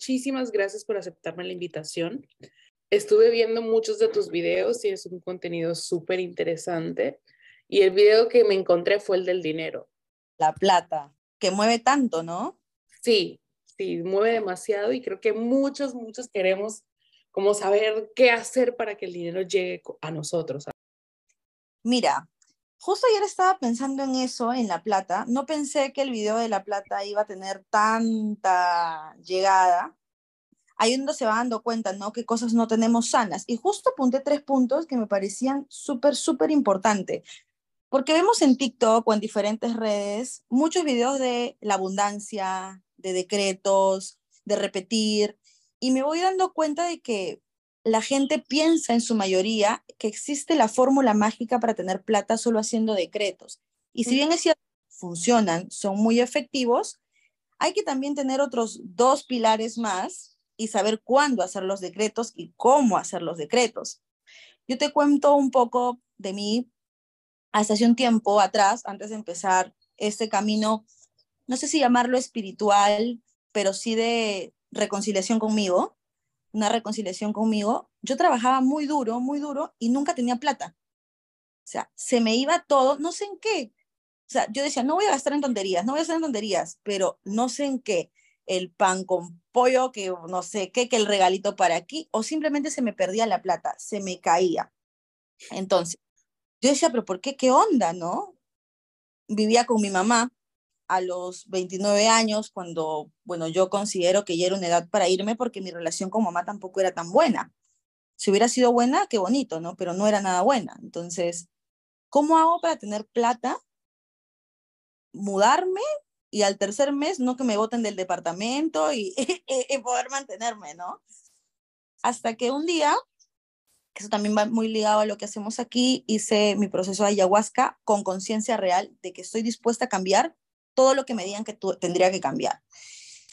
Muchísimas gracias por aceptarme la invitación. Estuve viendo muchos de tus videos y es un contenido súper interesante. Y el video que me encontré fue el del dinero. La plata, que mueve tanto, ¿no? Sí, sí, mueve demasiado y creo que muchos, muchos queremos como saber qué hacer para que el dinero llegue a nosotros. Mira, justo ayer estaba pensando en eso, en La Plata. No pensé que el video de La Plata iba a tener tanta llegada. Ahí uno se va dando cuenta, ¿no? Que cosas no tenemos sanas. Y justo apunté tres puntos que me parecían súper, súper importantes. Porque vemos en TikTok o en diferentes redes muchos videos de la abundancia, de decretos, de repetir, y me voy dando cuenta de que la gente piensa en su mayoría que existe la fórmula mágica para tener plata solo haciendo decretos. Y si bien es cierto, funcionan, son muy efectivos, hay que también tener otros dos pilares más y saber cuándo hacer los decretos y cómo hacer los decretos. Yo te cuento un poco de mí hasta hace un tiempo atrás, antes de empezar este camino, no sé si llamarlo espiritual, pero sí de reconciliación conmigo, una reconciliación conmigo, yo trabajaba muy duro, muy duro y nunca tenía plata. O sea, se me iba todo, no sé en qué. O sea, yo decía, no voy a gastar en tonterías, no voy a gastar en tonterías, pero no sé en qué. El pan con pollo, que no sé qué, que el regalito para aquí, o simplemente se me perdía la plata, se me caía. Entonces, yo decía, pero ¿por qué? ¿Qué onda, no? Vivía con mi mamá a los 29 años, cuando, bueno, yo considero que ya era una edad para irme porque mi relación con mamá tampoco era tan buena. Si hubiera sido buena, qué bonito, ¿no? Pero no era nada buena. Entonces, ¿cómo hago para tener plata? Mudarme y al tercer mes no que me voten del departamento y, y poder mantenerme, ¿no? Hasta que un día eso también va muy ligado a lo que hacemos aquí, hice mi proceso de ayahuasca con conciencia real de que estoy dispuesta a cambiar todo lo que me digan que tú, tendría que cambiar.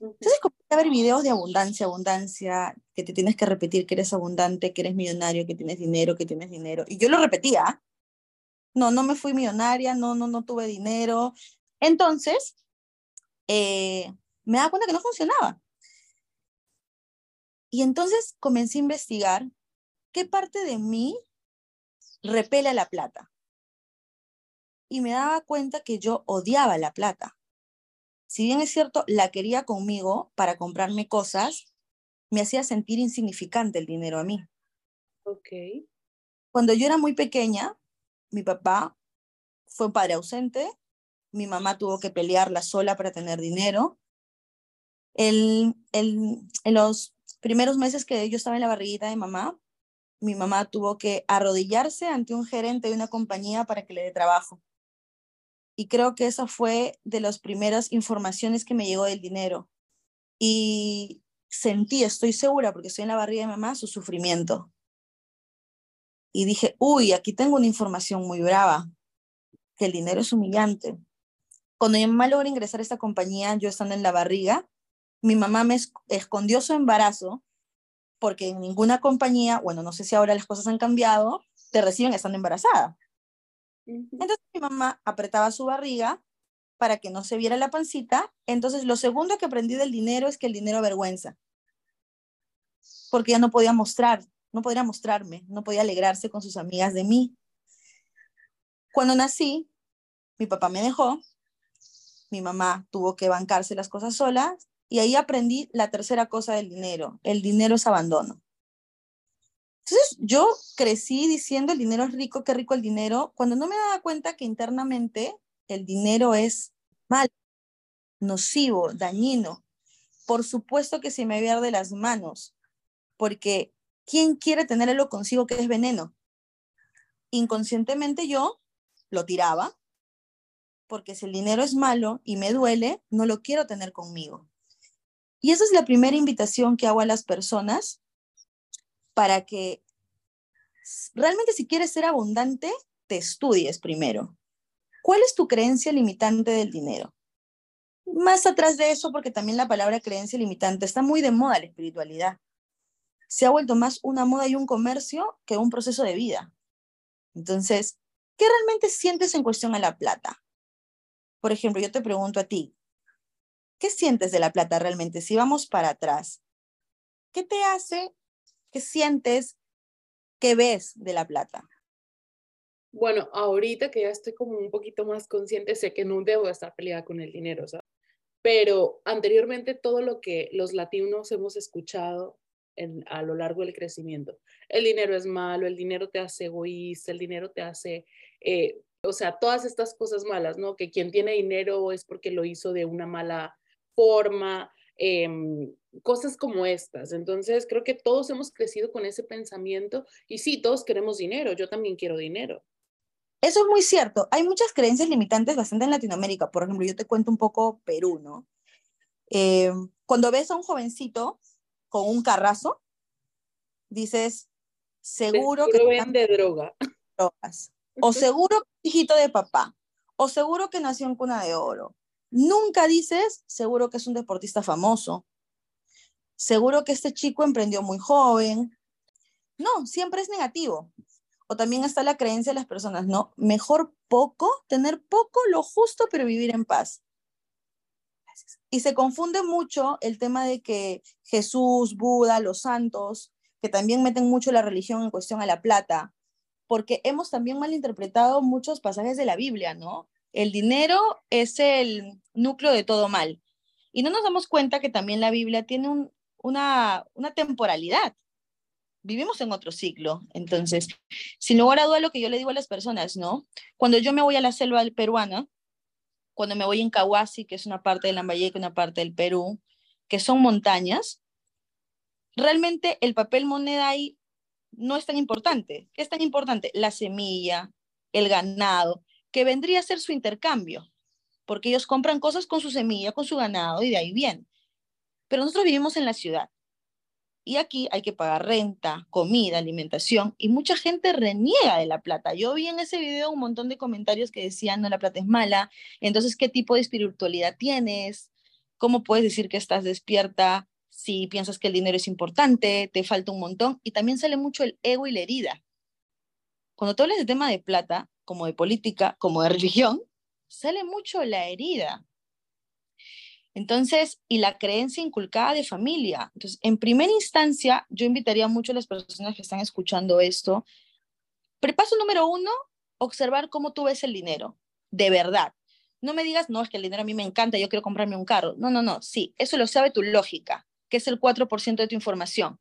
Entonces comencé a ver videos de abundancia, abundancia, que te tienes que repetir que eres abundante, que eres millonario, que tienes dinero, que tienes dinero. Y yo lo repetía. No, no me fui millonaria, no, no, no tuve dinero. Entonces, eh, me daba cuenta que no funcionaba. Y entonces comencé a investigar ¿qué parte de mí repele la plata? Y me daba cuenta que yo odiaba la plata. Si bien es cierto, la quería conmigo para comprarme cosas, me hacía sentir insignificante el dinero a mí. Ok. Cuando yo era muy pequeña, mi papá fue padre ausente, mi mamá tuvo que pelearla sola para tener dinero. El, el, en los primeros meses que yo estaba en la barriguita de mamá, mi mamá tuvo que arrodillarse ante un gerente de una compañía para que le dé trabajo. Y creo que esa fue de las primeras informaciones que me llegó del dinero. Y sentí, estoy segura, porque estoy en la barriga de mamá, su sufrimiento. Y dije, uy, aquí tengo una información muy brava, que el dinero es humillante. Cuando mi mamá logró ingresar a esta compañía, yo estando en la barriga, mi mamá me escondió su embarazo porque en ninguna compañía, bueno, no sé si ahora las cosas han cambiado, te reciben estando embarazada. Entonces mi mamá apretaba su barriga para que no se viera la pancita. Entonces lo segundo que aprendí del dinero es que el dinero avergüenza. Porque ya no podía mostrar, no podía mostrarme, no podía alegrarse con sus amigas de mí. Cuando nací, mi papá me dejó, mi mamá tuvo que bancarse las cosas solas y ahí aprendí la tercera cosa del dinero. El dinero es abandono. Entonces yo crecí diciendo el dinero es rico, qué rico el dinero, cuando no me daba cuenta que internamente el dinero es mal, nocivo, dañino. Por supuesto que se me había de las manos, porque ¿quién quiere tener algo consigo que es veneno? Inconscientemente yo lo tiraba, porque si el dinero es malo y me duele, no lo quiero tener conmigo. Y esa es la primera invitación que hago a las personas para que realmente si quieres ser abundante, te estudies primero. ¿Cuál es tu creencia limitante del dinero? Más atrás de eso, porque también la palabra creencia limitante está muy de moda la espiritualidad. Se ha vuelto más una moda y un comercio que un proceso de vida. Entonces, ¿qué realmente sientes en cuestión a la plata? Por ejemplo, yo te pregunto a ti, ¿qué sientes de la plata realmente? Si vamos para atrás, ¿qué te hace? ¿Qué sientes? ¿Qué ves de la plata? Bueno, ahorita que ya estoy como un poquito más consciente, sé que no debo estar peleada con el dinero. Pero anteriormente todo lo que los latinos hemos escuchado a lo largo del crecimiento, el dinero es malo, el dinero te hace egoísta, el dinero te hace, eh, o sea, todas estas cosas malas, ¿no? Que quien tiene dinero es porque lo hizo de una mala forma, em, cosas como estas. Entonces, creo que todos hemos crecido con ese pensamiento y sí, todos queremos dinero, yo también quiero dinero. Eso es muy cierto. Hay muchas creencias limitantes bastante en Latinoamérica. Por ejemplo, yo te cuento un poco Perú, ¿no? Eh, cuando ves a un jovencito con un carrazo, dices, seguro, que... vende droga. Drogas. O seguro hijito de papá. O seguro que nació en cuna de oro. Nunca dices, seguro que es un deportista famoso. Seguro que este chico emprendió muy joven. No, siempre es negativo. O también está la creencia de las personas, ¿no? Mejor poco, tener poco, lo justo, pero vivir en paz. Y se confunde mucho el tema de que Jesús, Buda, los santos, que también meten mucho la religión en cuestión a la plata, porque hemos también malinterpretado muchos pasajes de la Biblia, ¿no? El dinero es el núcleo de todo mal. Y no nos damos cuenta que también la Biblia tiene una, temporalidad vivimos en otro ciclo. Entonces, sin lugar a duda, lo que yo le digo a las personas, ¿no? Cuando yo me voy a la selva peruana, cuando me voy en Cahuasi, que es una parte de Lambayeque, una parte del Perú, que son montañas, realmente el papel moneda ahí no es tan importante. ¿Qué es tan importante? La semilla, el ganado, que vendría a ser su intercambio, porque ellos compran cosas con su semilla, con su ganado y de ahí bien. Pero nosotros vivimos en la ciudad y aquí hay que pagar renta, comida, alimentación, y mucha gente reniega de la plata. Yo vi en ese video un montón de comentarios que decían, no, la plata es mala, entonces, ¿qué tipo de espiritualidad tienes? ¿Cómo puedes decir que estás despierta si piensas que el dinero es importante, te falta un montón? Y también sale mucho el ego y la herida. Cuando tú hablas de tema de plata, como de política, como de religión, sale mucho la herida. Entonces, y la creencia inculcada de familia. Entonces, en primera instancia, yo invitaría mucho a las personas que están escuchando esto. Paso número uno, observar cómo tú ves el dinero, de verdad. No me digas, no, es que el dinero a mí me encanta, yo quiero comprarme un carro. No, no, no, sí, eso lo sabe tu lógica, que es el 4% de tu información.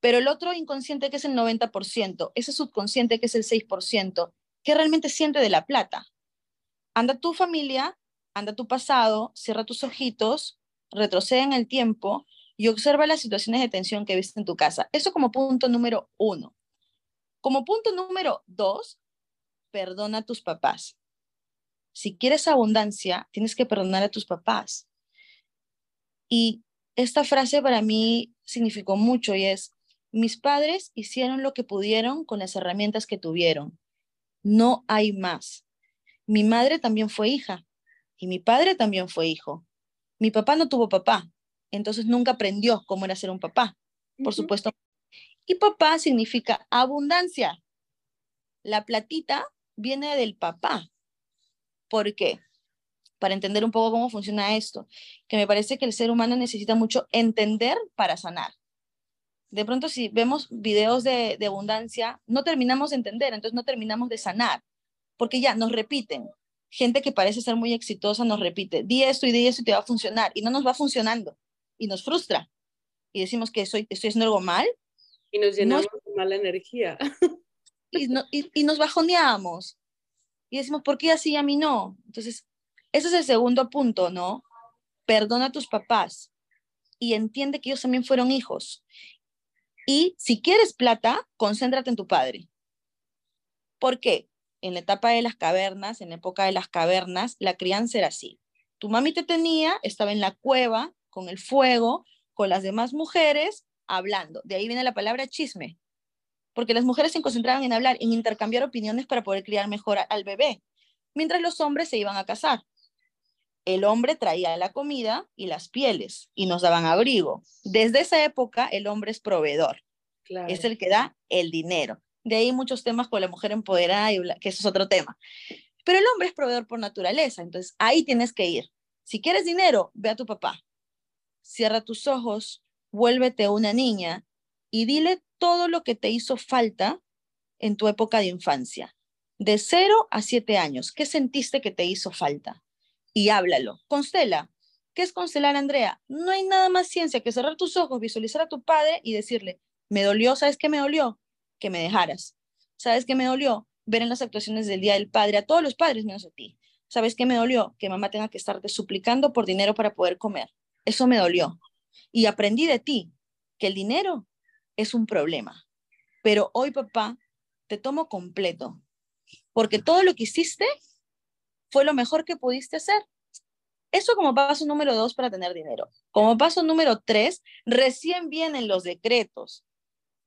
Pero el otro inconsciente, que es el 90%, ese subconsciente, que es el 6%, ¿qué realmente siente de la plata? Anda tu familia anda tu pasado, cierra tus ojitos, retrocede en el tiempo y observa las situaciones de tensión que viste en tu casa. Eso como punto número uno. Como punto número dos, perdona a tus papás. Si quieres abundancia, tienes que perdonar a tus papás. Y esta frase para mí significó mucho y es, mis padres hicieron lo que pudieron con las herramientas que tuvieron. No hay más. Mi madre también fue hija y mi padre también fue hijo. Mi papá no tuvo papá, entonces nunca aprendió cómo era ser un papá, por supuesto. Y papá significa abundancia. La platita viene del papá. ¿Por qué? Para entender un poco cómo funciona esto, que me parece que el ser humano necesita mucho entender para sanar. De pronto, si vemos videos de, de abundancia, no terminamos de entender, entonces no terminamos de sanar, porque ya nos repiten, gente que parece ser muy exitosa nos repite, di esto y di esto y te va a funcionar, y no nos va funcionando, y nos frustra, y decimos que soy, estoy haciendo algo mal. Y nos llenamos de mala energía. Y, y, nos bajoneamos, y decimos, ¿por qué así a mí no? Entonces, ese es el segundo punto, ¿no? Perdona a tus papás y entiende que ellos también fueron hijos. Y si quieres plata, concéntrate en tu padre. ¿Por qué? en la etapa de las cavernas, en la época de las cavernas, la crianza era así. Tu mami te tenía, estaba en la cueva, con el fuego, con las demás mujeres, hablando. De ahí viene la palabra chisme, porque las mujeres se concentraban en hablar, en intercambiar opiniones para poder criar mejor al bebé, mientras los hombres se iban a casar. El hombre traía la comida y las pieles y nos daban abrigo. Desde esa época el hombre es proveedor, es el que da el dinero. De ahí muchos temas con la mujer empoderada, y que eso es otro tema. Pero el hombre es proveedor por naturaleza, entonces ahí tienes que ir. Si quieres dinero, ve a tu papá. Cierra tus ojos, vuélvete una niña y dile todo lo que te hizo falta en tu época de infancia. De 0 a 7 años, ¿qué sentiste que te hizo falta? Y háblalo. Constela. ¿Qué es constelar, Andrea? No hay nada más ciencia que cerrar tus ojos, visualizar a tu padre y decirle, me dolió, ¿sabes qué me dolió? Que me dejaras. ¿Sabes qué me dolió? Ver en las actuaciones del Día del Padre a todos los padres menos a ti. ¿Sabes qué me dolió? Que mamá tenga que estarte suplicando por dinero para poder comer. Eso me dolió. Y aprendí de ti que el dinero es un problema. Pero hoy, papá, te tomo completo. Porque todo lo que hiciste fue lo mejor que pudiste hacer. Eso como paso número dos para tener dinero. Como paso número tres, recién vienen los decretos.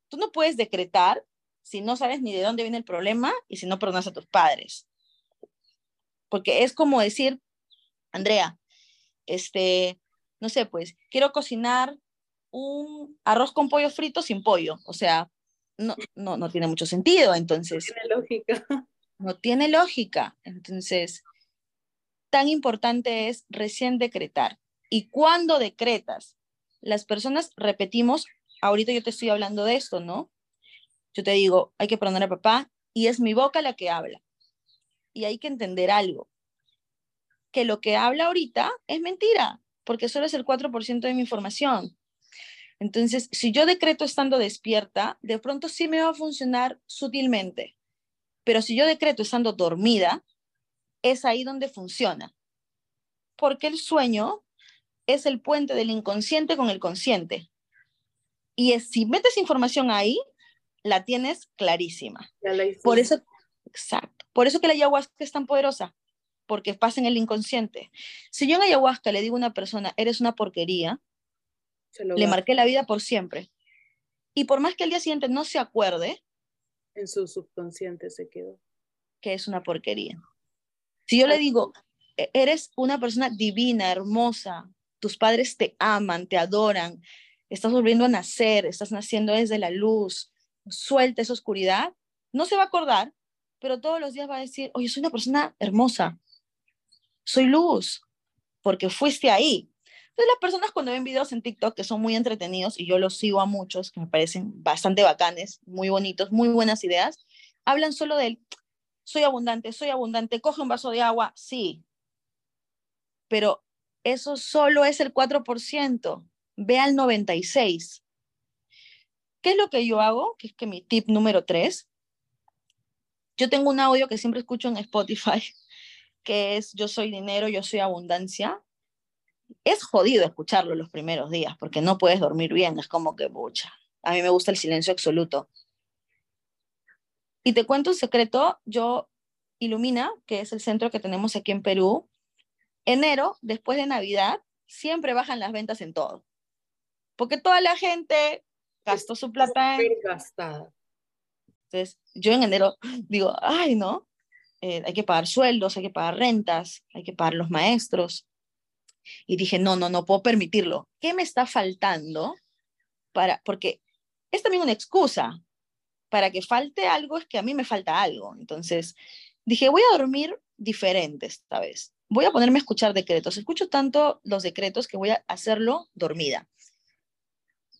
Tú no puedes decretar si no sabes ni de dónde viene el problema y si no perdonas a tus padres porque es como decir, Andrea, este, no sé, pues, quiero cocinar un arroz con pollo frito sin pollo, o sea, no, no, no tiene mucho sentido, entonces. No tiene lógica. No tiene lógica, entonces, tan importante es recién decretar. Y cuando decretas, las personas repetimos, ahorita yo te estoy hablando de esto, ¿no? Yo te digo, hay que perdonar a papá y es mi boca la que habla y hay que entender algo, que lo que habla ahorita es mentira, porque solo es el 4% de mi información. Entonces, si yo decreto estando despierta, de pronto sí me va a funcionar sutilmente, pero si yo decreto estando dormida, es ahí donde funciona, porque el sueño es el puente del inconsciente con el consciente. Y si metes información ahí, la tienes clarísima. Por eso, exacto. Por eso que la ayahuasca es tan poderosa, porque pasa en el inconsciente. Si yo en ayahuasca le digo a una persona, eres una porquería, le marqué la vida por siempre. Y por más que el día siguiente no se acuerde, en su subconsciente se quedó. Que es una porquería. Si yo le digo, e-, eres una persona divina, hermosa, tus padres te aman, te adoran, estás volviendo a nacer, estás naciendo desde la luz, suelta esa oscuridad, no se va a acordar, pero todos los días va a decir, oye, soy una persona hermosa, soy luz, porque fuiste ahí. Entonces las personas cuando ven videos en TikTok que son muy entretenidos, y yo los sigo a muchos, que me parecen bastante bacanes, muy bonitos, muy buenas ideas, hablan solo del, soy abundante, soy abundante, coge un vaso de agua, sí, pero eso solo es el 4%, ve al 96%. ¿Qué es lo que yo hago? Que es que mi tip número 3 yo tengo un audio que siempre escucho en Spotify, que es Yo soy dinero, yo soy abundancia. Es jodido escucharlo los primeros días porque no puedes dormir bien, es como que, bucha, a mí me gusta el silencio absoluto. Y te cuento un secreto, yo Ilumina, que es el centro que tenemos aquí en Perú, enero, después de Navidad, siempre bajan las ventas en todo. Porque toda la gente gastó su plata en... Gastada. Entonces, yo en enero digo, ay, ¿no? Eh, hay que pagar sueldos, hay que pagar rentas, hay que pagar los maestros. Y dije, no, no, no puedo permitirlo. ¿Qué me está faltando? Para, porque es también una excusa. Para que falte algo es que a mí me falta algo. Entonces, dije, voy a dormir diferente esta vez. Voy a ponerme a escuchar decretos. Escucho tanto los decretos que voy a hacerlo dormida.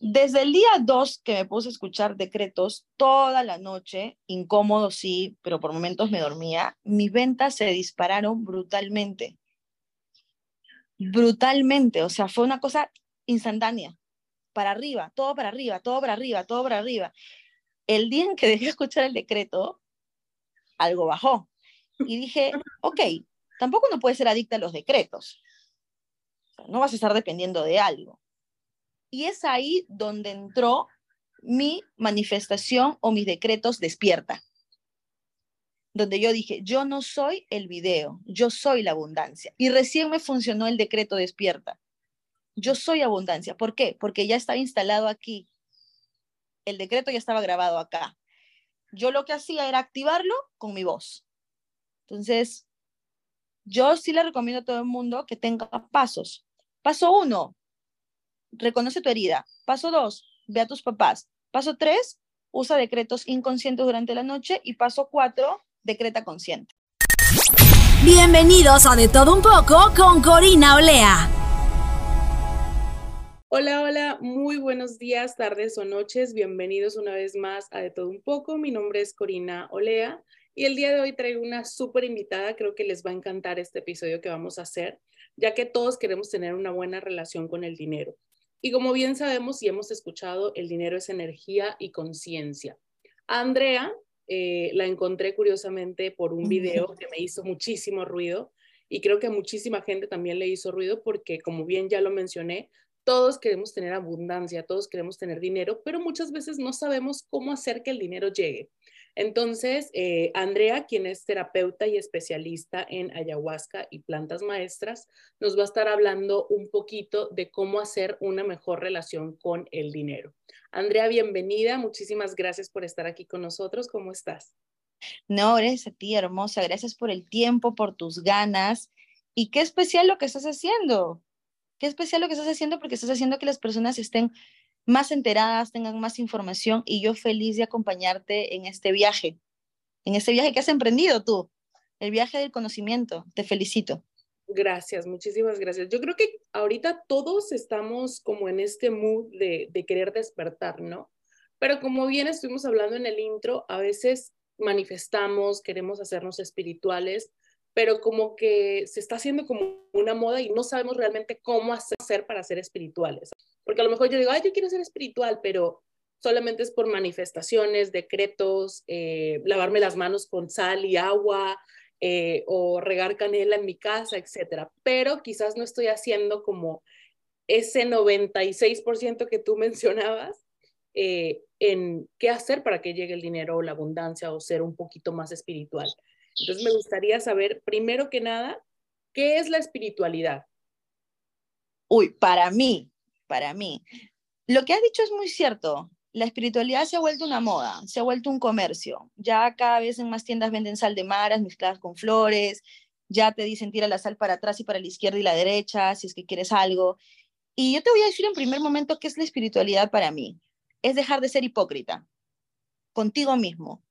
Desde el día 2 que me puse a escuchar decretos toda la noche, incómodo sí, pero por momentos me dormía, mis ventas se dispararon brutalmente. Brutalmente, o sea, fue una cosa instantánea. Para arriba, todo para arriba, todo para arriba, todo para arriba. El día en que dejé de escuchar el decreto, algo bajó. Y dije, ok, tampoco no puedes ser adicta a los decretos. no vas a estar dependiendo de algo y es ahí donde entró mi manifestación o mis decretos despierta. Donde yo dije, yo no soy el video, yo soy la abundancia. Y recién me funcionó el decreto despierta. Yo soy abundancia. ¿Por qué? Porque ya estaba instalado aquí. El decreto ya estaba grabado acá. Yo lo que hacía era activarlo con mi voz. Entonces, yo sí le recomiendo a todo el mundo que tenga pasos. Paso uno, reconoce tu herida. Paso dos, ve a tus papás. Paso tres, usa decretos inconscientes durante la noche. Y paso cuatro, decreta consciente. Bienvenidos a De Todo Un Poco con Corina Olea. Hola, hola, muy buenos días, tardes o noches. Bienvenidos una vez más a De Todo Un Poco. Mi nombre es Corina Olea y el día de hoy traigo una súper invitada. Creo que les va a encantar este episodio que vamos a hacer, ya que todos queremos tener una buena relación con el dinero. Y como bien sabemos y hemos escuchado, el dinero es energía y conciencia. Andrea eh, la encontré curiosamente por un video que me hizo muchísimo ruido y creo que a muchísima gente también le hizo ruido porque, como bien ya lo mencioné, todos queremos tener abundancia, todos queremos tener dinero, pero muchas veces no sabemos cómo hacer que el dinero llegue. Entonces, eh, Andrea, quien es terapeuta y especialista en ayahuasca y plantas maestras, nos va a estar hablando un poquito de cómo hacer una mejor relación con el dinero. Andrea, bienvenida. Muchísimas gracias por estar aquí con nosotros. ¿Cómo estás? No, gracias a ti, hermosa. Gracias por el tiempo, por tus ganas. Y qué especial lo que estás haciendo. Qué especial lo que estás haciendo porque estás haciendo que las personas estén más enteradas, tengan más información y yo feliz de acompañarte en este viaje, en este viaje que has emprendido tú, el viaje del conocimiento. Te felicito. Gracias, muchísimas gracias. Yo creo que ahorita todos estamos como en este mood de, de querer despertar, ¿no? Pero como bien estuvimos hablando en el intro, a veces manifestamos, queremos hacernos espirituales, pero como que se está haciendo como una moda y no sabemos realmente cómo hacer para ser espirituales. Porque a lo mejor yo digo, ay, yo quiero ser espiritual, pero solamente es por manifestaciones, decretos, eh, lavarme las manos con sal y agua, eh, o regar canela en mi casa, etcétera. Pero quizás no estoy haciendo como ese 96% que tú mencionabas eh, en qué hacer para que llegue el dinero o la abundancia o ser un poquito más espiritual. Entonces me gustaría saber, primero que nada, ¿qué es la espiritualidad? Uy, para mí, para mí, lo que has dicho es muy cierto la espiritualidad se ha vuelto una moda, se ha vuelto un comercio. Ya cada vez en más tiendas venden sal de maras mezcladas con flores, ya te dicen tira la sal para atrás y para la izquierda y la derecha, si es que quieres algo. Y yo te voy a decir en primer momento qué es la espiritualidad para mí. Es dejar de ser hipócrita contigo mismo.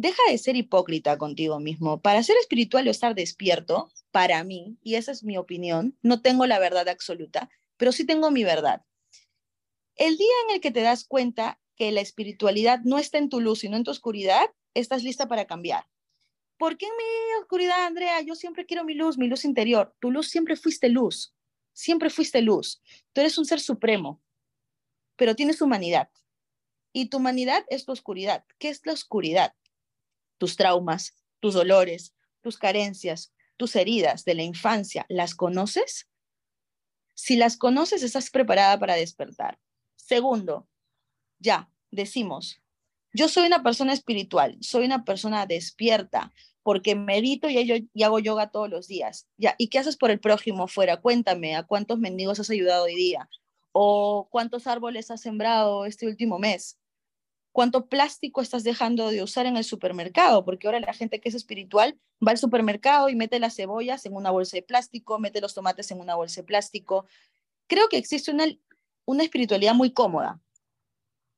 Deja de ser hipócrita contigo mismo. Para ser espiritual o estar despierto, para mí, y esa es mi opinión, no tengo la verdad absoluta, pero sí tengo mi verdad. El día en el que te das cuenta que la espiritualidad no está en tu luz, sino en tu oscuridad, estás lista para cambiar. ¿Por qué en mi oscuridad, Andrea? Yo siempre quiero mi luz, mi luz interior. Tu luz siempre fuiste luz, siempre fuiste luz. Tú eres un ser supremo, pero tienes humanidad. Y tu humanidad es tu oscuridad. ¿Qué es la oscuridad? Tus traumas, tus dolores, tus carencias, tus heridas de la infancia, ¿las conoces? Si las conoces, estás preparada para despertar. Segundo, ya, decimos, yo soy una persona espiritual, soy una persona despierta, porque medito y, hago yoga todos los días. Ya, ¿y qué haces por el prójimo fuera? Cuéntame, ¿a cuántos mendigos has ayudado hoy día? ¿O cuántos árboles has sembrado este último mes? ¿Cuánto plástico estás dejando de usar en el supermercado? Porque ahora la gente que es espiritual va al supermercado y mete las cebollas en una bolsa de plástico, mete los tomates en una bolsa de plástico. Creo que existe una una espiritualidad muy cómoda.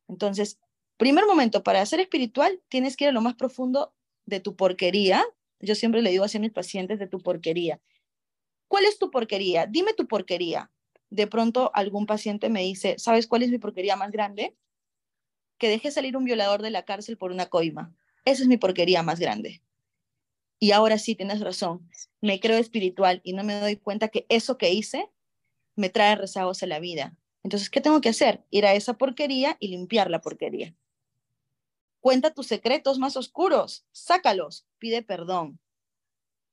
Entonces, primer momento, para ser espiritual tienes que ir a lo más profundo de tu porquería. Yo siempre le digo así a mis pacientes de tu porquería. ¿Cuál es tu porquería? Dime tu porquería. De pronto algún paciente me dice, ¿sabes cuál es mi porquería más grande? Que deje salir un violador de la cárcel por una coima. Esa es mi porquería más grande. Y ahora sí, tienes razón. Me creo espiritual y no me doy cuenta que eso que hice me trae rezagos a la vida. Entonces, ¿qué tengo que hacer? Ir a esa porquería y limpiar la porquería. Cuenta tus secretos más oscuros, sácalos, pide perdón.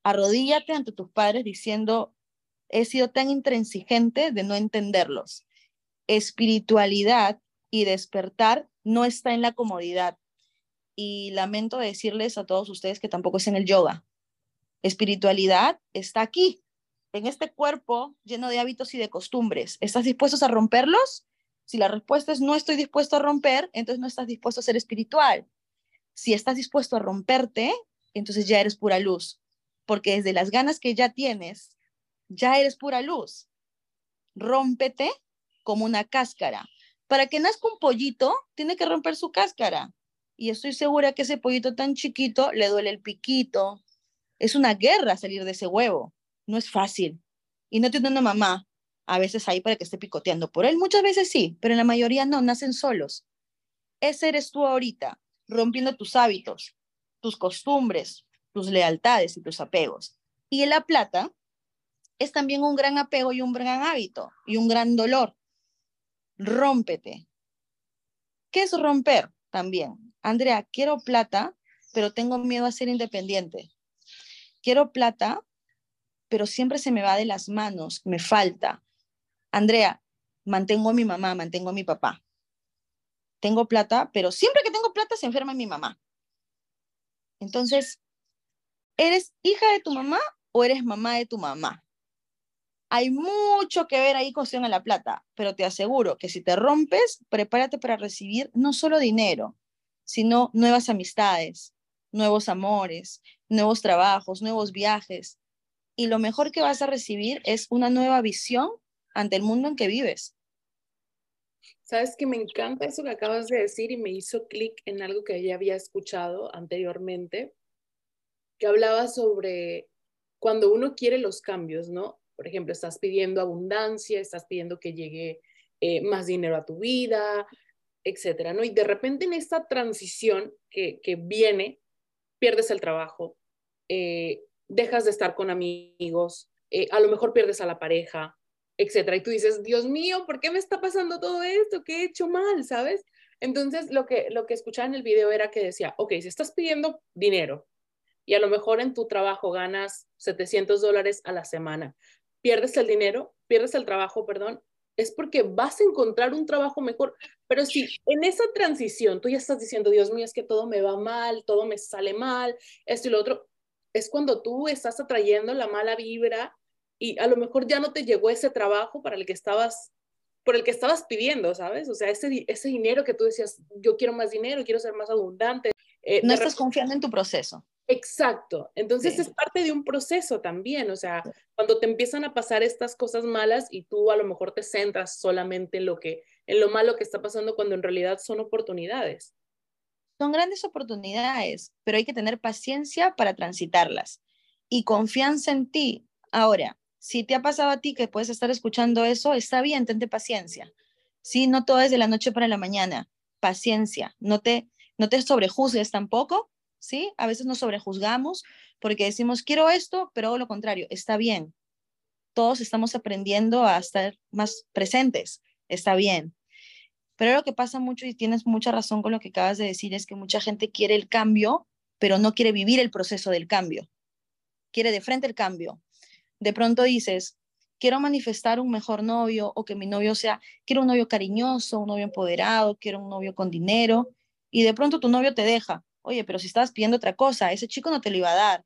Arrodíllate ante tus padres diciendo, he sido tan intransigente de no entenderlos. Espiritualidad y despertar no está en la comodidad. Y lamento decirles a todos ustedes que tampoco es en el yoga. Espiritualidad está aquí, en este cuerpo lleno de hábitos y de costumbres. ¿Estás dispuesto a romperlos? Si la respuesta es no estoy dispuesto a romper, entonces no estás dispuesto a ser espiritual. Si estás dispuesto a romperte, entonces ya eres pura luz, porque desde las ganas que ya tienes, ya eres pura luz. Rómpete como una cáscara. Para que nazca un pollito, tiene que romper su cáscara. Y estoy segura que ese pollito tan chiquito le duele el piquito. Es una guerra salir de ese huevo. No es fácil. Y no tiene una mamá a veces ahí para que esté picoteando por él. Muchas veces sí, pero en la mayoría no, nacen solos. Ese eres tú ahorita, rompiendo tus hábitos, tus costumbres, tus lealtades y tus apegos. Y en la plata es también un gran apego y un gran hábito y un gran dolor. Rómpete. ¿Qué es romper también? Andrea, quiero plata, pero tengo miedo a ser independiente. Quiero plata, pero siempre se me va de las manos, me falta. Andrea, mantengo a mi mamá, mantengo a mi papá. Tengo plata, pero siempre que tengo plata se enferma mi mamá. Entonces, ¿eres hija de tu mamá o eres mamá de tu mamá? Hay mucho que ver ahí con a la plata, pero te aseguro que si te rompes, prepárate para recibir no solo dinero, sino nuevas amistades, nuevos amores, nuevos trabajos, nuevos viajes. Y lo mejor que vas a recibir es una nueva visión ante el mundo en que vives. Sabes que me encanta eso que acabas de decir y me hizo clic en algo que ya había escuchado anteriormente, que hablaba sobre cuando uno quiere los cambios, ¿no? Por ejemplo, estás pidiendo abundancia, estás pidiendo que llegue eh, más dinero a tu vida, etcétera, ¿no? Y de repente en esta transición que, viene, pierdes el trabajo, eh, dejas de estar con amigos, eh, a lo mejor pierdes a la pareja, etcétera. Y tú dices, Dios mío, ¿por qué me está pasando todo esto? ¿Qué he hecho mal? ¿Sabes? Entonces, lo que, lo que escuchaba en el video era que decía, ok, si estás pidiendo dinero y a lo mejor en tu trabajo ganas 700 dólares a la semana, pierdes el dinero, pierdes el trabajo, perdón, es porque vas a encontrar un trabajo mejor. Pero si en esa transición tú ya estás diciendo, Dios mío, es que todo me va mal, todo me sale mal, esto y lo otro, es cuando tú estás atrayendo la mala vibra y a lo mejor ya no te llegó ese trabajo para el que estabas por el que estabas pidiendo, ¿sabes? O sea, ese, ese dinero que tú decías, yo quiero más dinero, quiero ser más abundante. Eh, no estás confiando en tu proceso. Exacto. Entonces es parte de un proceso también. O sea, cuando te empiezan a pasar estas cosas malas y tú a lo mejor te centras solamente en lo que, en lo malo que está pasando cuando en realidad son oportunidades. Son grandes oportunidades, pero hay que tener paciencia para transitarlas y confianza en ti. Ahora, si te ha pasado a ti que puedes estar escuchando eso, está bien, tente paciencia. Sí, no todo es de la noche para la mañana. Paciencia, no te, no te sobrejuzgues tampoco, ¿sí? A veces nos sobrejuzgamos porque decimos, quiero esto, pero lo contrario, está bien. Todos estamos aprendiendo a estar más presentes, está bien. Pero lo que pasa mucho, y tienes mucha razón con lo que acabas de decir, es que mucha gente quiere el cambio, pero no quiere vivir el proceso del cambio. Quiere de frente el cambio, de pronto dices, quiero manifestar un mejor novio o que mi novio sea, quiero un novio cariñoso, un novio empoderado, quiero un novio con dinero, y de pronto tu novio te deja. Oye, pero si estabas pidiendo otra cosa, ese chico no te lo iba a dar.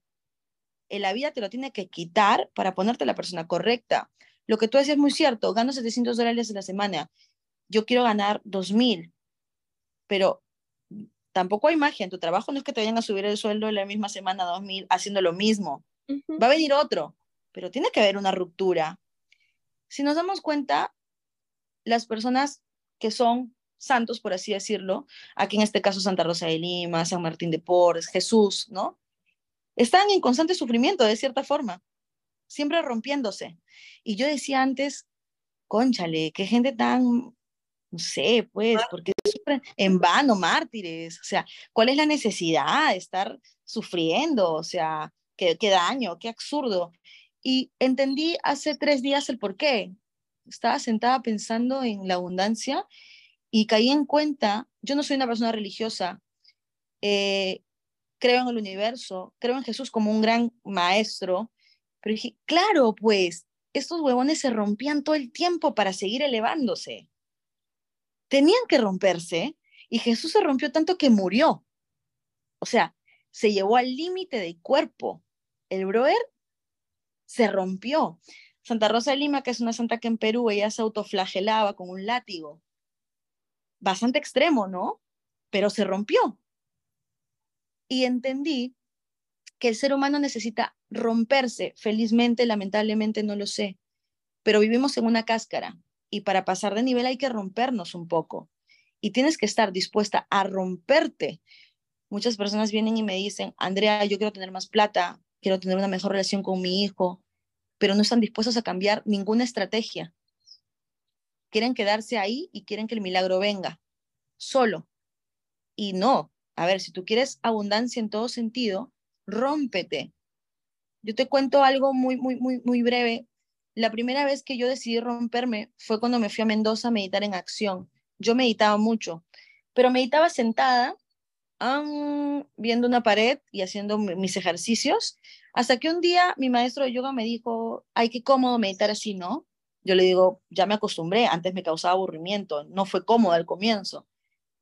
En la vida te lo tiene que quitar para ponerte la persona correcta. Lo que tú decías es muy cierto, gano 700 dólares a la semana. Yo quiero ganar 2000, pero tampoco hay magia. En tu trabajo no es que te vayan a subir el sueldo en la misma semana 2000 haciendo lo mismo. Va a venir otro pero tiene que haber una ruptura. Si nos damos cuenta, las personas que son santos, por así decirlo, aquí en este caso Santa Rosa de Lima, San Martín de Porres, Jesús, ¿no? Están en constante sufrimiento, de cierta forma, siempre rompiéndose. Y yo decía antes, conchale, qué gente tan, no sé, pues, porque sufren en vano, mártires, o sea, ¿cuál es la necesidad de estar sufriendo? O sea, qué, qué daño, qué absurdo. Y entendí hace tres días el por qué. Estaba sentada pensando en la abundancia y caí en cuenta, yo no soy una persona religiosa, eh, creo en el universo, creo en Jesús como un gran maestro, pero dije, claro, pues estos huevones se rompían todo el tiempo para seguir elevándose. Tenían que romperse y Jesús se rompió tanto que murió. O sea, se llevó al límite del cuerpo. El broer se rompió. Santa Rosa de Lima, que es una santa que en Perú ella se autoflagelaba con un látigo. Bastante extremo, ¿no? Pero se rompió. Y entendí que el ser humano necesita romperse. Felizmente, lamentablemente, no lo sé. Pero vivimos en una cáscara y para pasar de nivel hay que rompernos un poco. Y tienes que estar dispuesta a romperte. Muchas personas vienen y me dicen, Andrea, yo quiero tener más plata, quiero tener una mejor relación con mi hijo, pero no están dispuestos a cambiar ninguna estrategia. Quieren quedarse ahí y quieren que el milagro venga solo. Y no, a ver, si tú quieres abundancia en todo sentido, rómpete. Yo te cuento algo muy, muy, muy, muy breve. La primera vez que yo decidí romperme fue cuando me fui a Mendoza a meditar en acción. Yo meditaba mucho, pero meditaba sentada, viendo una pared y haciendo mis ejercicios, hasta que un día mi maestro de yoga me dijo, ay, qué cómodo meditar así, ¿no? Yo le digo, ya me acostumbré, antes me causaba aburrimiento, no fue cómodo al comienzo.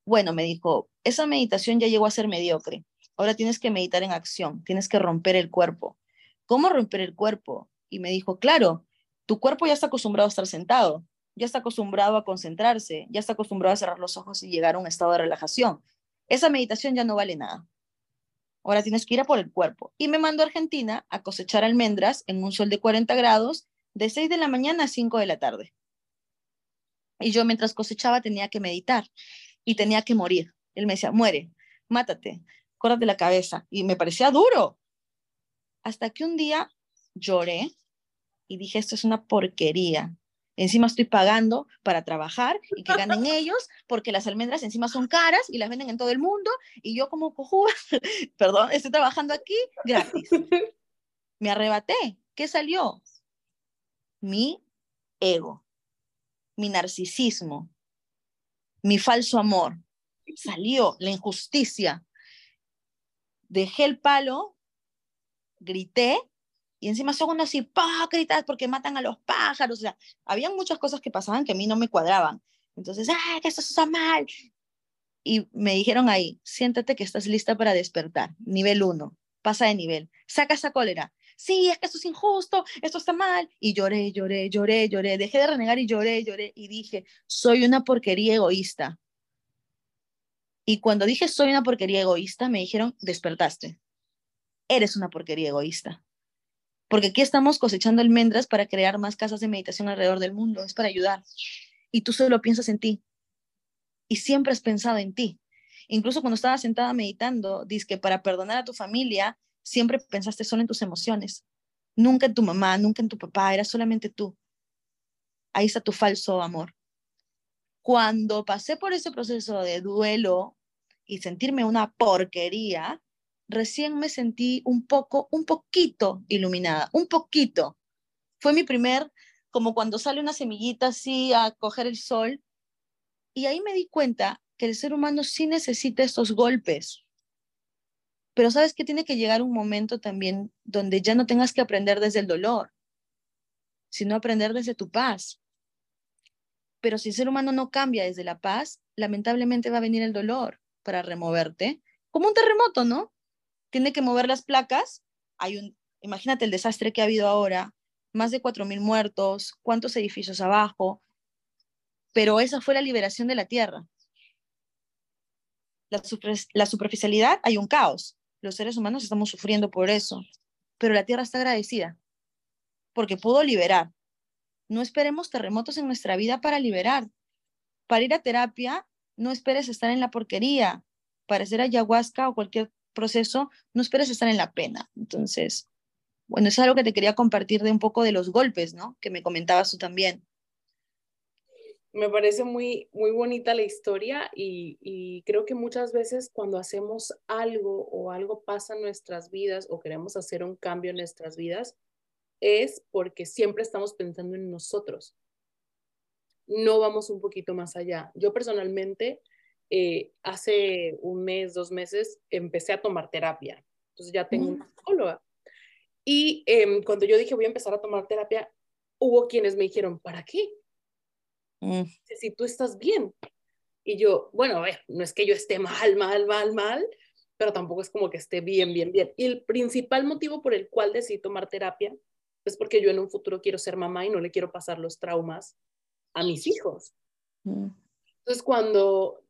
Bueno, me dijo, esa meditación ya llegó a ser mediocre. Ahora tienes que meditar en acción, tienes que romper el cuerpo. ¿Cómo romper el cuerpo? Y me dijo, claro, tu cuerpo ya está acostumbrado a estar sentado, ya está acostumbrado a concentrarse, ya está acostumbrado a cerrar los ojos y llegar a un estado de relajación. Esa meditación ya no vale nada. Ahora tienes que ir a por el cuerpo. Y me mandó a Argentina a cosechar almendras en un sol de 40 grados de 6 de la mañana a 5 de la tarde. Y yo mientras cosechaba tenía que meditar y tenía que morir. Él me decía, muere, mátate, córtate la cabeza. Y me parecía duro. Hasta que un día lloré y dije, esto es una porquería. Encima estoy pagando para trabajar y que ganen ellos, porque las almendras encima son caras y las venden en todo el mundo. Y yo como cojuda, perdón, estoy trabajando aquí gratis. Me arrebaté. ¿Qué salió? Mi ego, mi narcisismo, mi falso amor. Salió la injusticia. Dejé el palo, grité y encima son unos hipócritas porque matan a los pájaros. O sea, habían muchas cosas que pasaban que a mí no me cuadraban. Entonces, ¡ah, que esto está mal! Y me dijeron ahí, siéntate que estás lista para despertar. Nivel uno, pasa de nivel. Saca esa cólera. Sí, es que esto es injusto, esto está mal. Y lloré, lloré, lloré, lloré. Dejé de renegar y lloré, lloré. Y dije, soy una porquería egoísta. Y cuando dije soy una porquería egoísta, me dijeron, despertaste. Eres una porquería egoísta porque aquí estamos cosechando almendras para crear más casas de meditación alrededor del mundo, es para ayudar. Y tú solo piensas en ti. Y siempre has pensado en ti. Incluso cuando estabas sentada meditando, dices que para perdonar a tu familia, siempre pensaste solo en tus emociones. Nunca en tu mamá, nunca en tu papá, era solamente tú. Ahí está tu falso amor. Cuando pasé por ese proceso de duelo y sentirme una porquería, recién me sentí un poco, un poquito iluminada, un poquito. Fue mi primer, como cuando sale una semillita así a coger el sol. Y ahí me di cuenta que el ser humano sí necesita estos golpes. Pero sabes que tiene que llegar un momento también donde ya no tengas que aprender desde el dolor, sino aprender desde tu paz. Pero si el ser humano no cambia desde la paz, lamentablemente va a venir el dolor para removerte, como un terremoto, ¿no? Tiene que mover las placas. Hay un, imagínate el desastre que ha habido ahora, más de 4.000 muertos, cuántos edificios abajo, pero esa fue la liberación de la tierra. La, la superficialidad, hay un caos. Los seres humanos estamos sufriendo por eso, pero la tierra está agradecida porque pudo liberar. No esperemos terremotos en nuestra vida para liberar. Para ir a terapia, no esperes estar en la porquería. Para hacer ayahuasca o cualquier proceso, no esperes estar en la pena. Entonces, bueno, es algo que te quería compartir de un poco de los golpes, ¿no? Que me comentabas tú también. Me parece muy, muy bonita la historia y, y creo que muchas veces cuando hacemos algo o algo pasa en nuestras vidas o queremos hacer un cambio en nuestras vidas, es porque siempre estamos pensando en nosotros. No vamos un poquito más allá. Yo personalmente eh, hace un mes, dos meses, empecé a tomar terapia. Entonces ya tengo una psicóloga. Y em, cuando yo dije voy a empezar a tomar terapia, hubo quienes me dijeron, ¿para qué? Mm. Si tú estás bien. Y yo, bueno, a ver, no es que yo esté mal, mal, mal, mal, pero tampoco es como que esté bien, bien, bien. Y el principal motivo por el cual decidí tomar terapia es porque yo en un futuro quiero ser mamá y no le quiero pasar los traumas a mis hijos. Mm. Entonces, cuando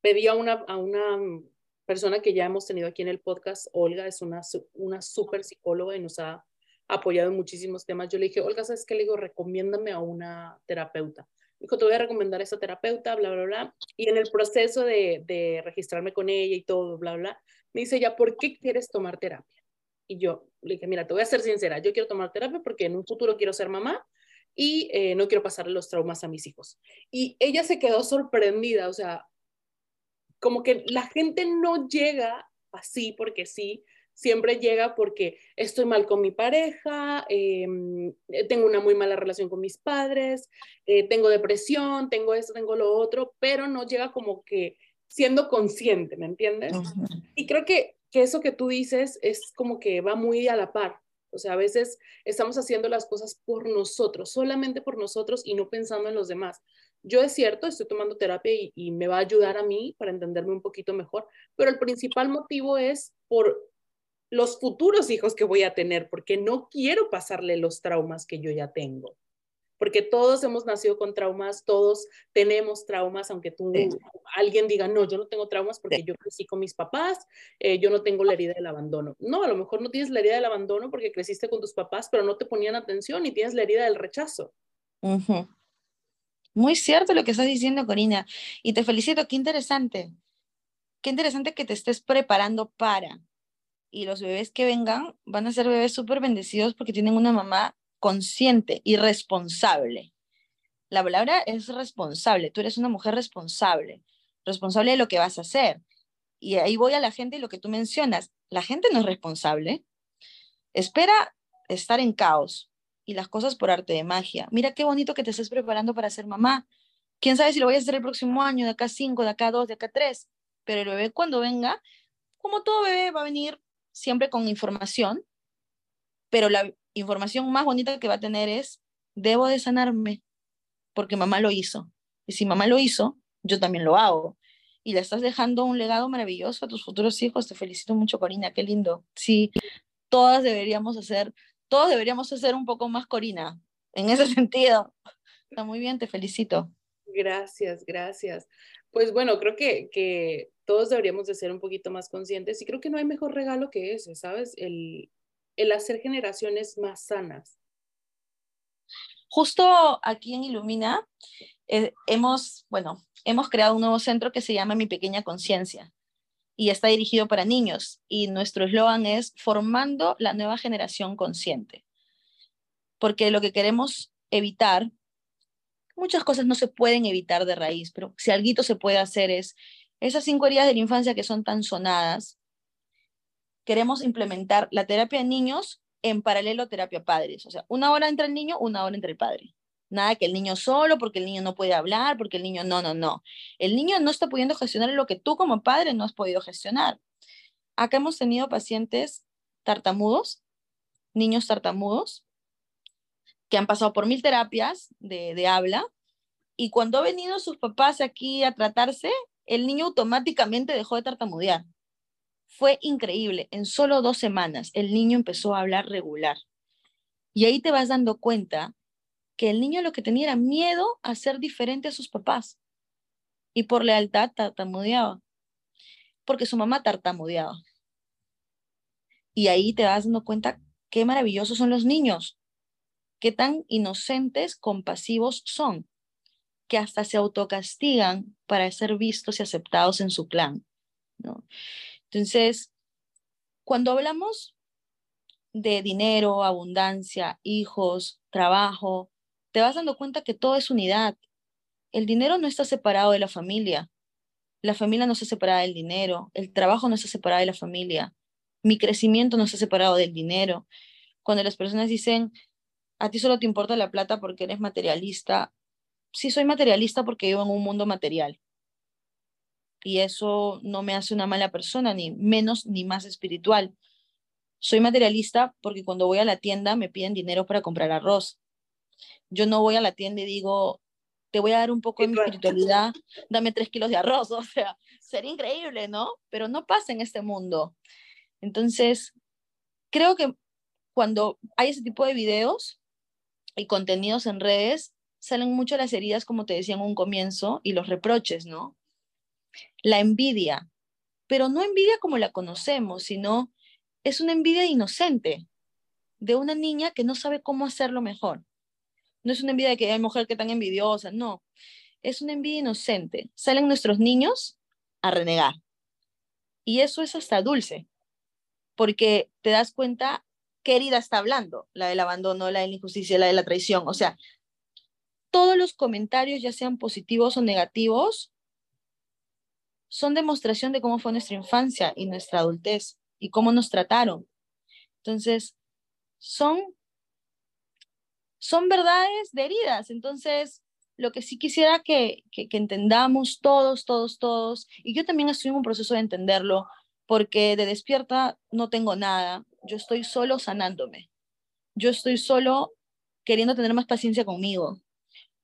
pedí a una, a una persona que ya hemos tenido aquí en el podcast, Olga, es una, una súper psicóloga y nos ha apoyado en muchísimos temas. Yo le dije, Olga, ¿sabes qué? Le digo, recomiéndame a una terapeuta. Dijo, te voy a recomendar a esa terapeuta, bla, bla, bla. Y en el proceso de, de registrarme con ella y todo, bla, bla, me dice ya, ¿por qué quieres tomar terapia? Y yo le dije, mira, te voy a ser sincera, yo quiero tomar terapia porque en un futuro quiero ser mamá y eh, no quiero pasarle los traumas a mis hijos. Y ella se quedó sorprendida, o sea, como que la gente no llega así porque sí, siempre llega porque estoy mal con mi pareja, em, eh, tengo una muy mala relación con mis padres, eh, tengo depresión, tengo esto, tengo lo otro, pero no llega como que siendo consciente, ¿me entiendes? Y creo que, que eso que tú dices es como que va muy a la par. O sea, a veces estamos haciendo las cosas por nosotros, solamente por nosotros y no pensando en los demás. Yo es cierto, estoy tomando terapia y, y, me va a ayudar a mí para entenderme un poquito mejor, pero el principal motivo es por los futuros hijos que voy a tener, porque no quiero pasarle los traumas que yo ya tengo. Porque todos hemos nacido con traumas, todos tenemos traumas, aunque tú, alguien diga, no, yo no tengo traumas porque yo crecí con mis papás, eh, yo no tengo la herida del abandono. No, a lo mejor no tienes la herida del abandono porque creciste con tus papás, pero no te ponían atención y tienes la herida del rechazo. Muy cierto lo que estás diciendo, Corina. Y te felicito, qué interesante. Qué interesante que te estés preparando para y los bebés que vengan van a ser bebés súper bendecidos porque tienen una mamá consciente y responsable. La palabra es responsable, tú eres una mujer responsable, responsable de lo que vas a hacer. Y ahí voy a la gente y lo que tú mencionas, la gente no es responsable, espera estar en caos y las cosas por arte de magia. Mira qué bonito que te estés preparando para ser mamá. Quién sabe si lo voy a hacer el próximo año, de acá cinco, de acá dos, de acá tres. Pero el bebé cuando venga, como todo bebé va a venir siempre con información, pero la información más bonita que va a tener es, debo de sanarme, porque mamá lo hizo. Y si mamá lo hizo, yo también lo hago. Y le estás dejando un legado maravilloso a tus futuros hijos. Te felicito mucho, Corina, qué lindo. Sí, todas deberíamos hacer, todos deberíamos hacer un poco más Corina, en ese sentido. Está muy bien, te felicito. Gracias, gracias. Pues bueno, creo que, que todos deberíamos de ser un poquito más conscientes y creo que no hay mejor regalo que ese, ¿sabes? El, el hacer generaciones más sanas. Justo aquí en Ilumina eh, hemos, bueno, hemos creado un nuevo centro que se llama Mi Pequeña Conciencia y está dirigido para niños y nuestro eslogan es formando la nueva generación consciente. Porque lo que queremos evitar, muchas cosas no se pueden evitar de raíz, pero si algo se puede hacer es esas cinco heridas de la infancia que son tan sonadas, queremos implementar la terapia de niños en paralelo a terapia padres. O sea, una hora entre el niño, una hora entre el padre. Nada que el niño solo, porque el niño no puede hablar, porque el niño no, no, no. El niño no está pudiendo gestionar lo que tú como padre no has podido gestionar. Acá hemos tenido pacientes tartamudos, niños tartamudos, que han pasado por mil terapias de, de habla, y cuando han venido sus papás aquí a tratarse, el niño automáticamente dejó de tartamudear. Fue increíble. En solo dos semanas el niño empezó a hablar regular. Y ahí te vas dando cuenta que el niño lo que tenía era miedo a ser diferente a sus papás. Y por lealtad tartamudeaba. Porque su mamá tartamudeaba. Y ahí te vas dando cuenta qué maravillosos son los niños. Qué tan inocentes, compasivos son que hasta se autocastigan para ser vistos y aceptados en su clan. ¿no? Entonces, cuando hablamos de dinero, abundancia, hijos, trabajo, te vas dando cuenta que todo es unidad. El dinero no está separado de la familia. La familia no está separada del dinero. El trabajo no está separado de la familia. Mi crecimiento no está separado del dinero. Cuando las personas dicen, a ti solo te importa la plata porque eres materialista, sí soy materialista porque vivo en un mundo material. Y eso no me hace una mala persona, ni menos ni más espiritual. Soy materialista porque cuando voy a la tienda me piden dinero para comprar arroz. Yo no voy a la tienda y digo, te voy a dar un poco de mi espiritualidad, dame tres kilos de arroz. O sea, sería increíble, ¿no? Pero no pasa en este mundo. Entonces, creo que cuando hay ese tipo de videos y contenidos en redes, salen mucho las heridas, como te decía en un comienzo, y los reproches, ¿no? La envidia, pero no envidia como la conocemos, sino es una envidia inocente de una niña que no sabe cómo hacerlo mejor. No es una envidia de que hay mujer que tan envidiosa, no. Es una envidia inocente. Salen nuestros niños a renegar. Y eso es hasta dulce, porque te das cuenta qué herida está hablando, la del abandono, la de la injusticia, la de la traición. O sea, todos los comentarios, ya sean positivos o negativos, son demostración de cómo fue nuestra infancia y nuestra adultez y cómo nos trataron. Entonces, son, son verdades de heridas. Entonces, lo que sí quisiera que, que, entendamos todos, todos, todos, y yo también estoy en un proceso de entenderlo, porque de despierta no tengo nada, yo estoy solo sanándome, yo estoy solo queriendo tener más paciencia conmigo,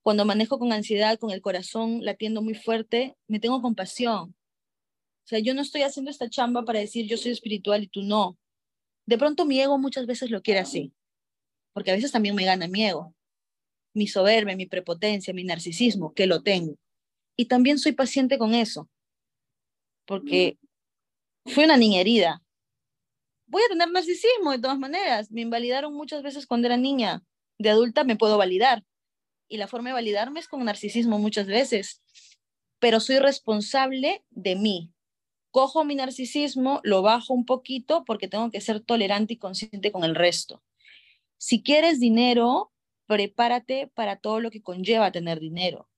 cuando manejo con ansiedad, con el corazón latiendo muy fuerte, me tengo compasión. O sea, yo no estoy haciendo esta chamba para decir yo soy espiritual y tú no. De pronto mi ego muchas veces lo quiere así, porque a veces también me gana mi ego, mi soberbia, mi prepotencia, mi narcisismo, que lo tengo. Y también soy paciente con eso, porque fui una niña herida. Voy a tener narcisismo de todas maneras. Me invalidaron muchas veces cuando era niña. De adulta me puedo validar, y la forma de validarme es con narcisismo muchas veces, pero soy responsable de mí. Cojo mi narcisismo, lo bajo un poquito porque tengo que ser tolerante y consciente con el resto. Si quieres dinero, prepárate para todo lo que conlleva tener dinero.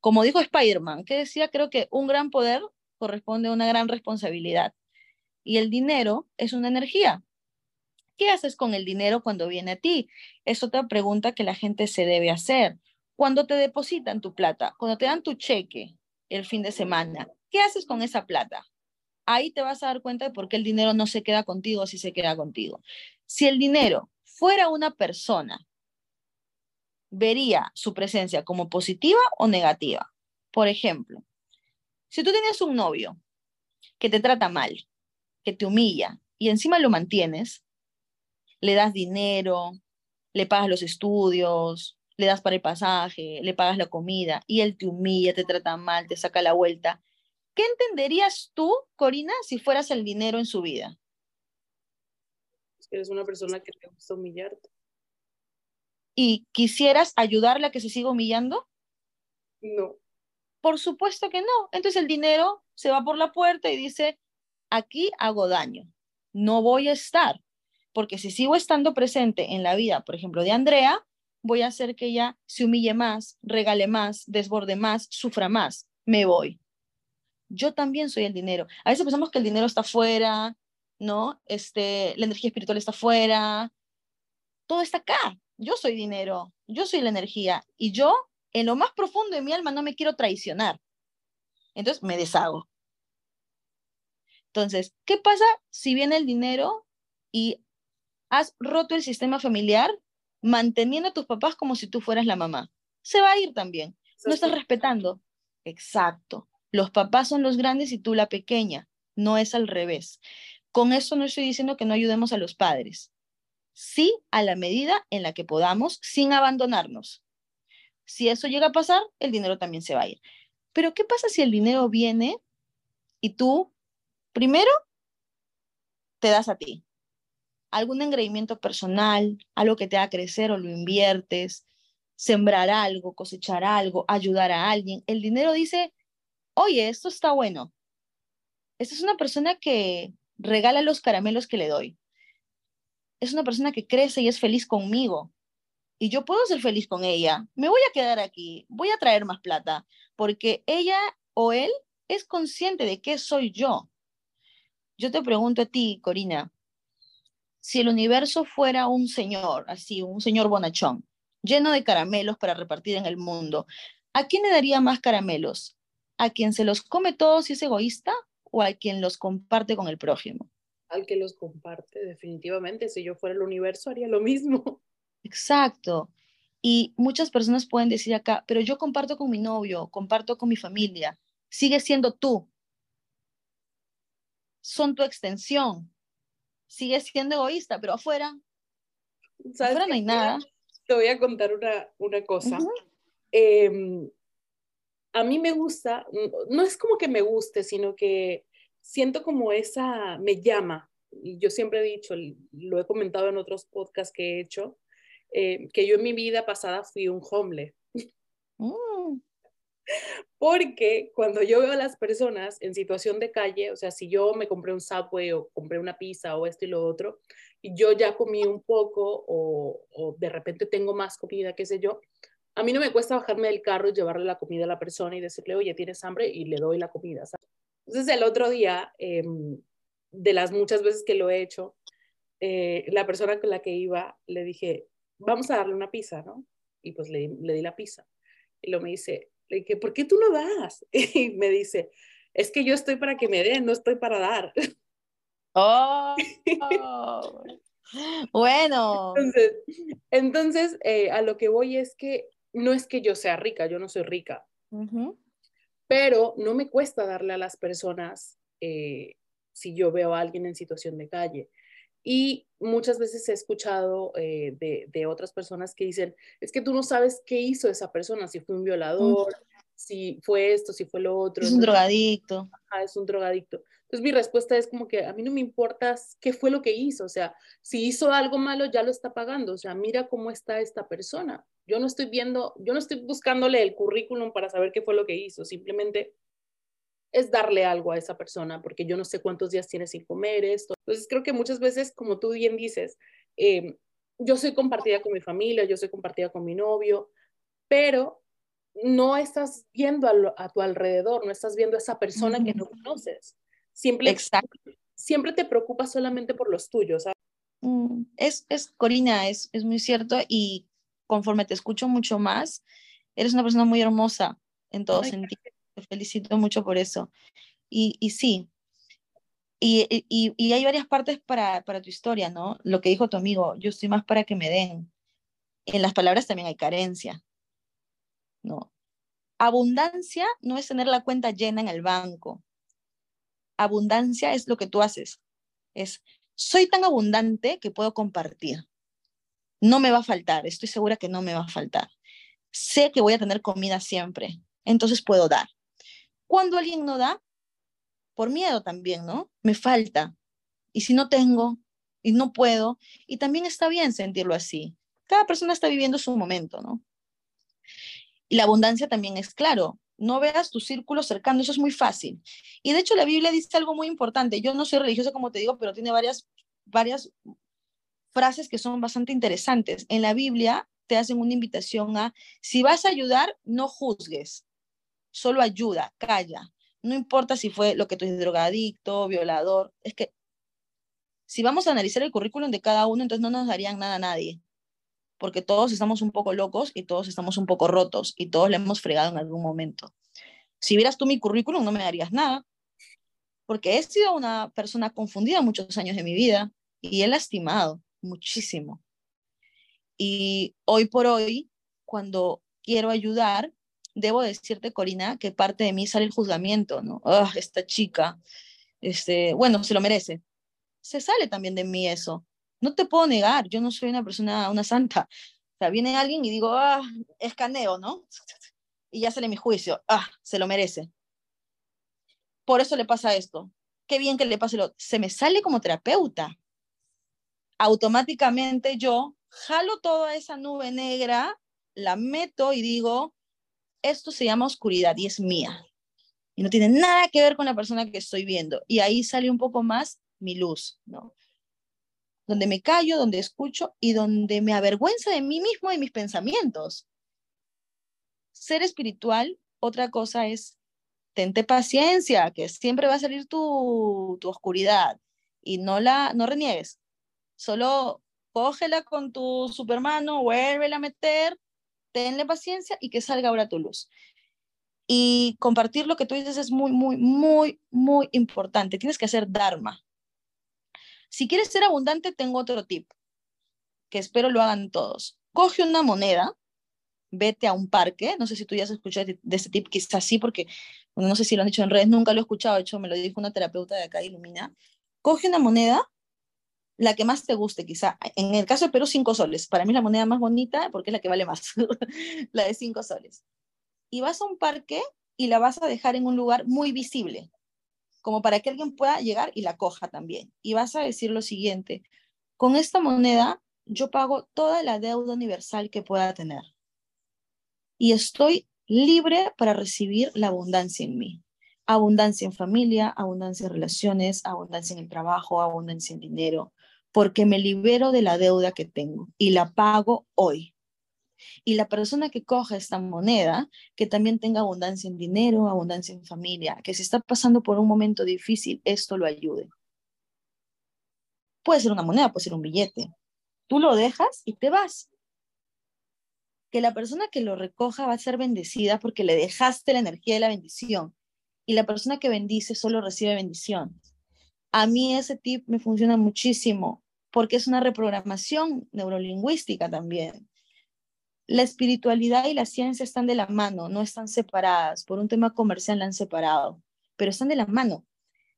Como dijo Spider-Man, que decía, creo que un gran poder corresponde a una gran responsabilidad. Y el dinero es una energía. ¿Qué haces con el dinero cuando viene a ti? Es otra pregunta que la gente se debe hacer. Cuando te depositan tu plata, cuando te dan tu cheque el fin de semana, ¿qué haces con esa plata? Ahí te vas a dar cuenta de por qué el dinero no se queda contigo si se queda contigo. Si el dinero fuera una persona, vería su presencia como positiva o negativa. Por ejemplo, si tú tienes un novio que te trata mal, que te humilla y encima lo mantienes, le das dinero, le pagas los estudios, le das para el pasaje, le pagas la comida y él te humilla, te trata mal, te saca la vuelta. ¿Qué entenderías tú, Corina, si fueras el dinero en su vida? Eres una persona que te gusta humillarte. ¿Y quisieras ayudarle a que se siga humillando? No. Por supuesto que no. Entonces el dinero se va por la puerta y dice, aquí hago daño, no voy a estar, porque si sigo estando presente en la vida, por ejemplo, de Andrea, voy a hacer que ella se humille más, regale más, desborde más, sufra más. Me voy. Yo también soy el dinero. A veces pensamos que el dinero está fuera, ¿no? Este, la energía espiritual está fuera. Todo está acá. Yo soy dinero, yo soy la energía y yo en lo más profundo de mi alma no me quiero traicionar. Entonces me deshago. Entonces, ¿qué pasa si viene el dinero y has roto el sistema familiar manteniendo a tus papás como si tú fueras la mamá. Se va a ir también. No estás respetando. Exacto. Los papás son los grandes y tú la pequeña. No es al revés. Con eso no estoy diciendo que no ayudemos a los padres. Sí, a la medida en la que podamos, sin abandonarnos. Si eso llega a pasar, el dinero también se va a ir. Pero ¿qué pasa si el dinero viene y tú, primero, te das a ti? algún engreimiento personal, algo que te haga crecer o lo inviertes, sembrar algo, cosechar algo, ayudar a alguien. El dinero dice, oye, esto está bueno. Esta es una persona que regala los caramelos que le doy. Es una persona que crece y es feliz conmigo. Y yo puedo ser feliz con ella. Me voy a quedar aquí, voy a traer más plata, porque ella o él es consciente de qué soy yo. Yo te pregunto a ti, Corina, si el universo fuera un señor, así, un señor bonachón, lleno de caramelos para repartir en el mundo, ¿a quién le daría más caramelos? ¿A quien se los come todos y es egoísta o a quien los comparte con el prójimo? Al que los comparte, definitivamente. Si yo fuera el universo, haría lo mismo. Exacto. Y muchas personas pueden decir acá, pero yo comparto con mi novio, comparto con mi familia. Sigue siendo tú. Son tu extensión, sigue siendo egoísta, pero afuera Afuera no hay nada. Te voy a contar una, una cosa. Em, a mí me gusta, no es como que me guste, sino que siento como esa, me llama, y yo siempre he dicho, lo he comentado en otros podcasts que he hecho, eh, que yo en mi vida pasada fui un hombre. Mm. Porque cuando yo veo a las personas en situación de calle, o sea, si yo me compré un Subway o compré una pizza o esto y lo otro, y yo ya comí un poco o, o de repente tengo más comida, qué sé yo, a mí no me cuesta bajarme del carro y llevarle la comida a la persona y decirle, oye, ¿tienes hambre? Y le doy la comida. Entonces el otro día, em, de las muchas veces que lo he hecho, eh, la persona con la que iba le dije, vamos a darle una pizza, ¿no? Y pues le, le di la pizza. Y luego me dice, le dije, ¿por qué tú no das? Y me dice, es que yo estoy para que me den, no estoy para dar. Oh, bueno. Entonces, entonces eh, a lo que voy es que no es que yo sea rica, yo no soy rica, pero no me cuesta darle a las personas eh, si yo veo a alguien en situación de calle. Y muchas veces he escuchado eh, de, otras personas que dicen, es que tú no sabes qué hizo esa persona, si fue un violador, si fue esto, si fue lo otro. Es un drogadicto. es un drogadicto. Entonces mi respuesta es como que a mí no me importa qué fue lo que hizo, o sea, si hizo algo malo ya lo está pagando, o sea, mira cómo está esta persona. Yo no estoy viendo, yo no estoy buscándole el currículum para saber qué fue lo que hizo, simplemente es darle algo a esa persona, porque yo no sé cuántos días tiene sin comer esto. Entonces creo que muchas veces, como tú bien dices, em, yo soy compartida con mi familia, yo soy compartida con mi novio, pero no estás viendo a, tu alrededor, no estás viendo a esa persona que no conoces. Siempre, siempre te preocupas solamente por los tuyos. Mm, es, es, Corina, es, es muy cierto y conforme te escucho mucho más, eres una persona muy hermosa en todo sentido. Te felicito mucho por eso. Y, y sí, y, y, y, hay varias partes para, para tu historia, ¿no? Lo que dijo tu amigo, yo estoy más para que me den. En las palabras también hay carencia, ¿no? Abundancia no es tener la cuenta llena en el banco. Abundancia es lo que tú haces. Es, soy tan abundante que puedo compartir. No me va a faltar, estoy segura que no me va a faltar. Sé que voy a tener comida siempre, entonces puedo dar. Cuando alguien no da, por miedo también, ¿no? Me falta. Y si no tengo y no puedo, y también está bien sentirlo así. Cada persona está viviendo su momento, ¿no? Y la abundancia también es claro. No veas tu círculo cercano, eso es muy fácil. Y de hecho la Biblia dice algo muy importante. Yo no soy religiosa como te digo, pero tiene varias, varias frases que son bastante interesantes. En la Biblia te hacen una invitación a, si vas a ayudar, no juzgues, solo ayuda, calla. No importa si fue lo que tú dices, drogadicto, violador, es que si vamos a analizar el currículum de cada uno, entonces no nos darían nada a nadie, porque todos estamos un poco locos y todos estamos un poco rotos y todos le hemos fregado en algún momento. Si vieras tú mi currículum, no me darías nada, porque he sido una persona confundida muchos años de mi vida y he lastimado muchísimo. Y hoy por hoy, cuando quiero ayudar, debo decirte, Corina, que parte de mí sale el juzgamiento, ¿no? Ah, esta chica, este, bueno, se lo merece. Se sale también de mí eso. No te puedo negar, yo no soy una persona, una santa. O sea, viene alguien y digo, ah, escaneo, ¿no? Y ya sale mi juicio, ah, se lo merece. Por eso le pasa esto. Qué bien que le pase lo. Se me sale como terapeuta automáticamente yo jalo toda esa nube negra, la meto y digo, esto se llama oscuridad y es mía. Y no tiene nada que ver con la persona que estoy viendo. Y ahí sale un poco más mi luz, ¿no? Donde me callo, donde escucho y donde me avergüenza de mí mismo y mis pensamientos. Ser espiritual, otra cosa es, tente paciencia, que siempre va a salir tu, tu oscuridad y no la no reniegues. Solo cógela con tu supermano, vuélvela a meter, tenle paciencia y que salga ahora tu luz. Y compartir lo que tú dices es muy, muy, muy, muy importante. Tienes que hacer Dharma. Si quieres ser abundante, tengo otro tip, que espero lo hagan todos. Coge una moneda, vete a un parque, no sé si tú ya has escuchado de, este tip, quizás sí, porque no sé si lo han dicho en redes, nunca lo he escuchado, de hecho me lo dijo una terapeuta de acá, Ilumina. Coge una moneda, la que más te guste, quizá. En el caso de Perú, cinco soles. Para mí la moneda más bonita porque es la que vale más, la de cinco soles. Y vas a un parque y la vas a dejar en un lugar muy visible, como para que alguien pueda llegar y la coja también. Y vas a decir lo siguiente, con esta moneda yo pago toda la deuda universal que pueda tener. Y estoy libre para recibir la abundancia en mí. Abundancia en familia, abundancia en relaciones, abundancia en el trabajo, abundancia en dinero, porque me libero de la deuda que tengo y la pago hoy. Y la persona que coja esta moneda, que también tenga abundancia en dinero, abundancia en familia, que si está pasando por un momento difícil, esto lo ayude. Puede ser una moneda, puede ser un billete. Tú lo dejas y te vas. Que la persona que lo recoja va a ser bendecida porque le dejaste la energía de la bendición. Y la persona que bendice solo recibe bendición. A mí ese tip me funciona muchísimo porque es una reprogramación neurolingüística también. La espiritualidad y la ciencia están de la mano, no están separadas. Por un tema comercial la han separado, pero están de la mano.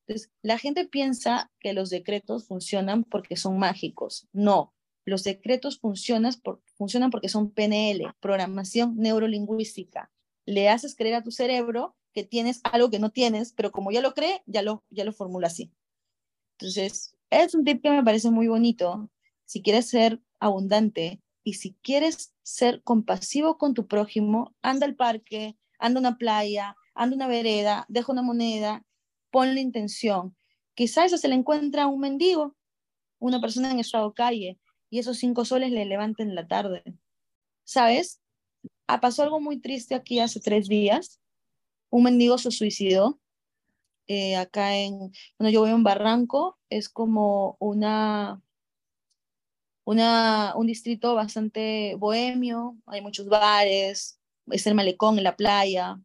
Entonces, la gente piensa que los decretos funcionan porque son mágicos. No, los decretos funcionan, funcionan porque son PNL, programación neurolingüística. Le haces creer a tu cerebro que tienes algo que no tienes, pero como ya lo cree, ya lo, ya lo formula así. Entonces, es un tip que me parece muy bonito. Si quieres ser abundante y si quieres ser compasivo con tu prójimo, anda al parque, anda a una playa, anda a una vereda, deja una moneda, pon la intención. Quizás eso se le encuentra a un mendigo, una persona en estado calle, y esos cinco soles le levanten la tarde. ¿Sabes? Ah, pasó algo muy triste aquí hace tres días. Un mendigo se suicidó eh, acá en, bueno, yo voy a un barranco, es como una, una, un distrito bastante bohemio, hay muchos bares, es el malecón en la playa,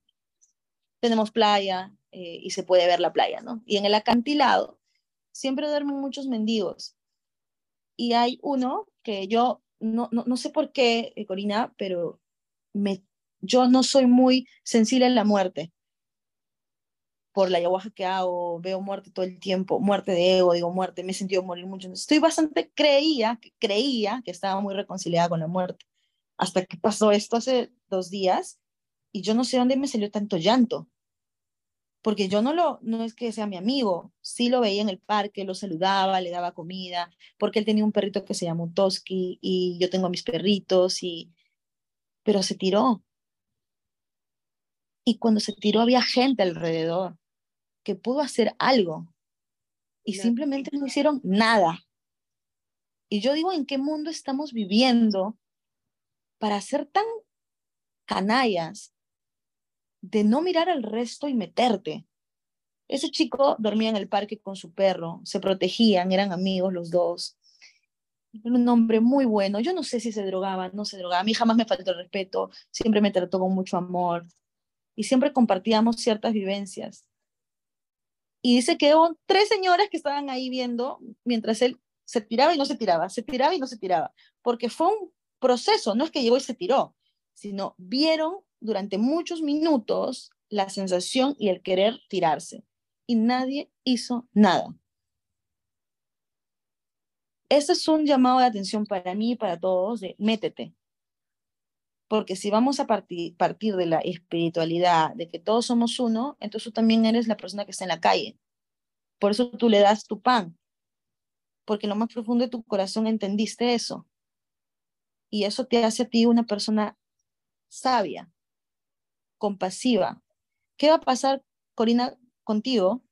tenemos playa eh, y se puede ver la playa, ¿no? Y en el acantilado siempre duermen muchos mendigos. Y hay uno que yo no, no, no sé por qué, eh, Corina, pero me, yo no soy muy sensible a la muerte por la ayahuasca que hago, veo muerte todo el tiempo, muerte de ego, digo muerte, me he sentido morir mucho. Estoy bastante, creía, creía que estaba muy reconciliada con la muerte, hasta que pasó esto hace dos días y yo no sé dónde me salió tanto llanto, porque yo no lo, no es que sea mi amigo, sí lo veía en el parque, lo saludaba, le daba comida, porque él tenía un perrito que se llama Toski y yo tengo mis perritos y, pero se tiró. Y cuando se tiró había gente alrededor que pudo hacer algo y simplemente no hicieron nada. Y yo digo, ¿en qué mundo estamos viviendo para ser tan canallas de no mirar al resto y meterte? Ese chico dormía en el parque con su perro, se protegían, eran amigos los dos. Un hombre muy bueno. Yo no sé si se drogaba, no se drogaba. A mí jamás me faltó el respeto, siempre me trató con mucho amor y siempre compartíamos ciertas vivencias. Y dice que hubo tres señoras que estaban ahí viendo mientras él se tiraba y no se tiraba, se tiraba y no se tiraba, porque fue un proceso, no es que llegó y se tiró, sino vieron durante muchos minutos la sensación y el querer tirarse. Y nadie hizo nada. Este es un llamado de atención para mí y para todos métete. Porque si vamos a partir, partir de la espiritualidad, de que todos somos uno, entonces tú también eres la persona que está en la calle. Por eso tú le das tu pan. Porque lo más profundo de tu corazón entendiste eso. Y eso te hace a ti una persona sabia, compasiva. ¿Qué va a pasar, Corina, contigo?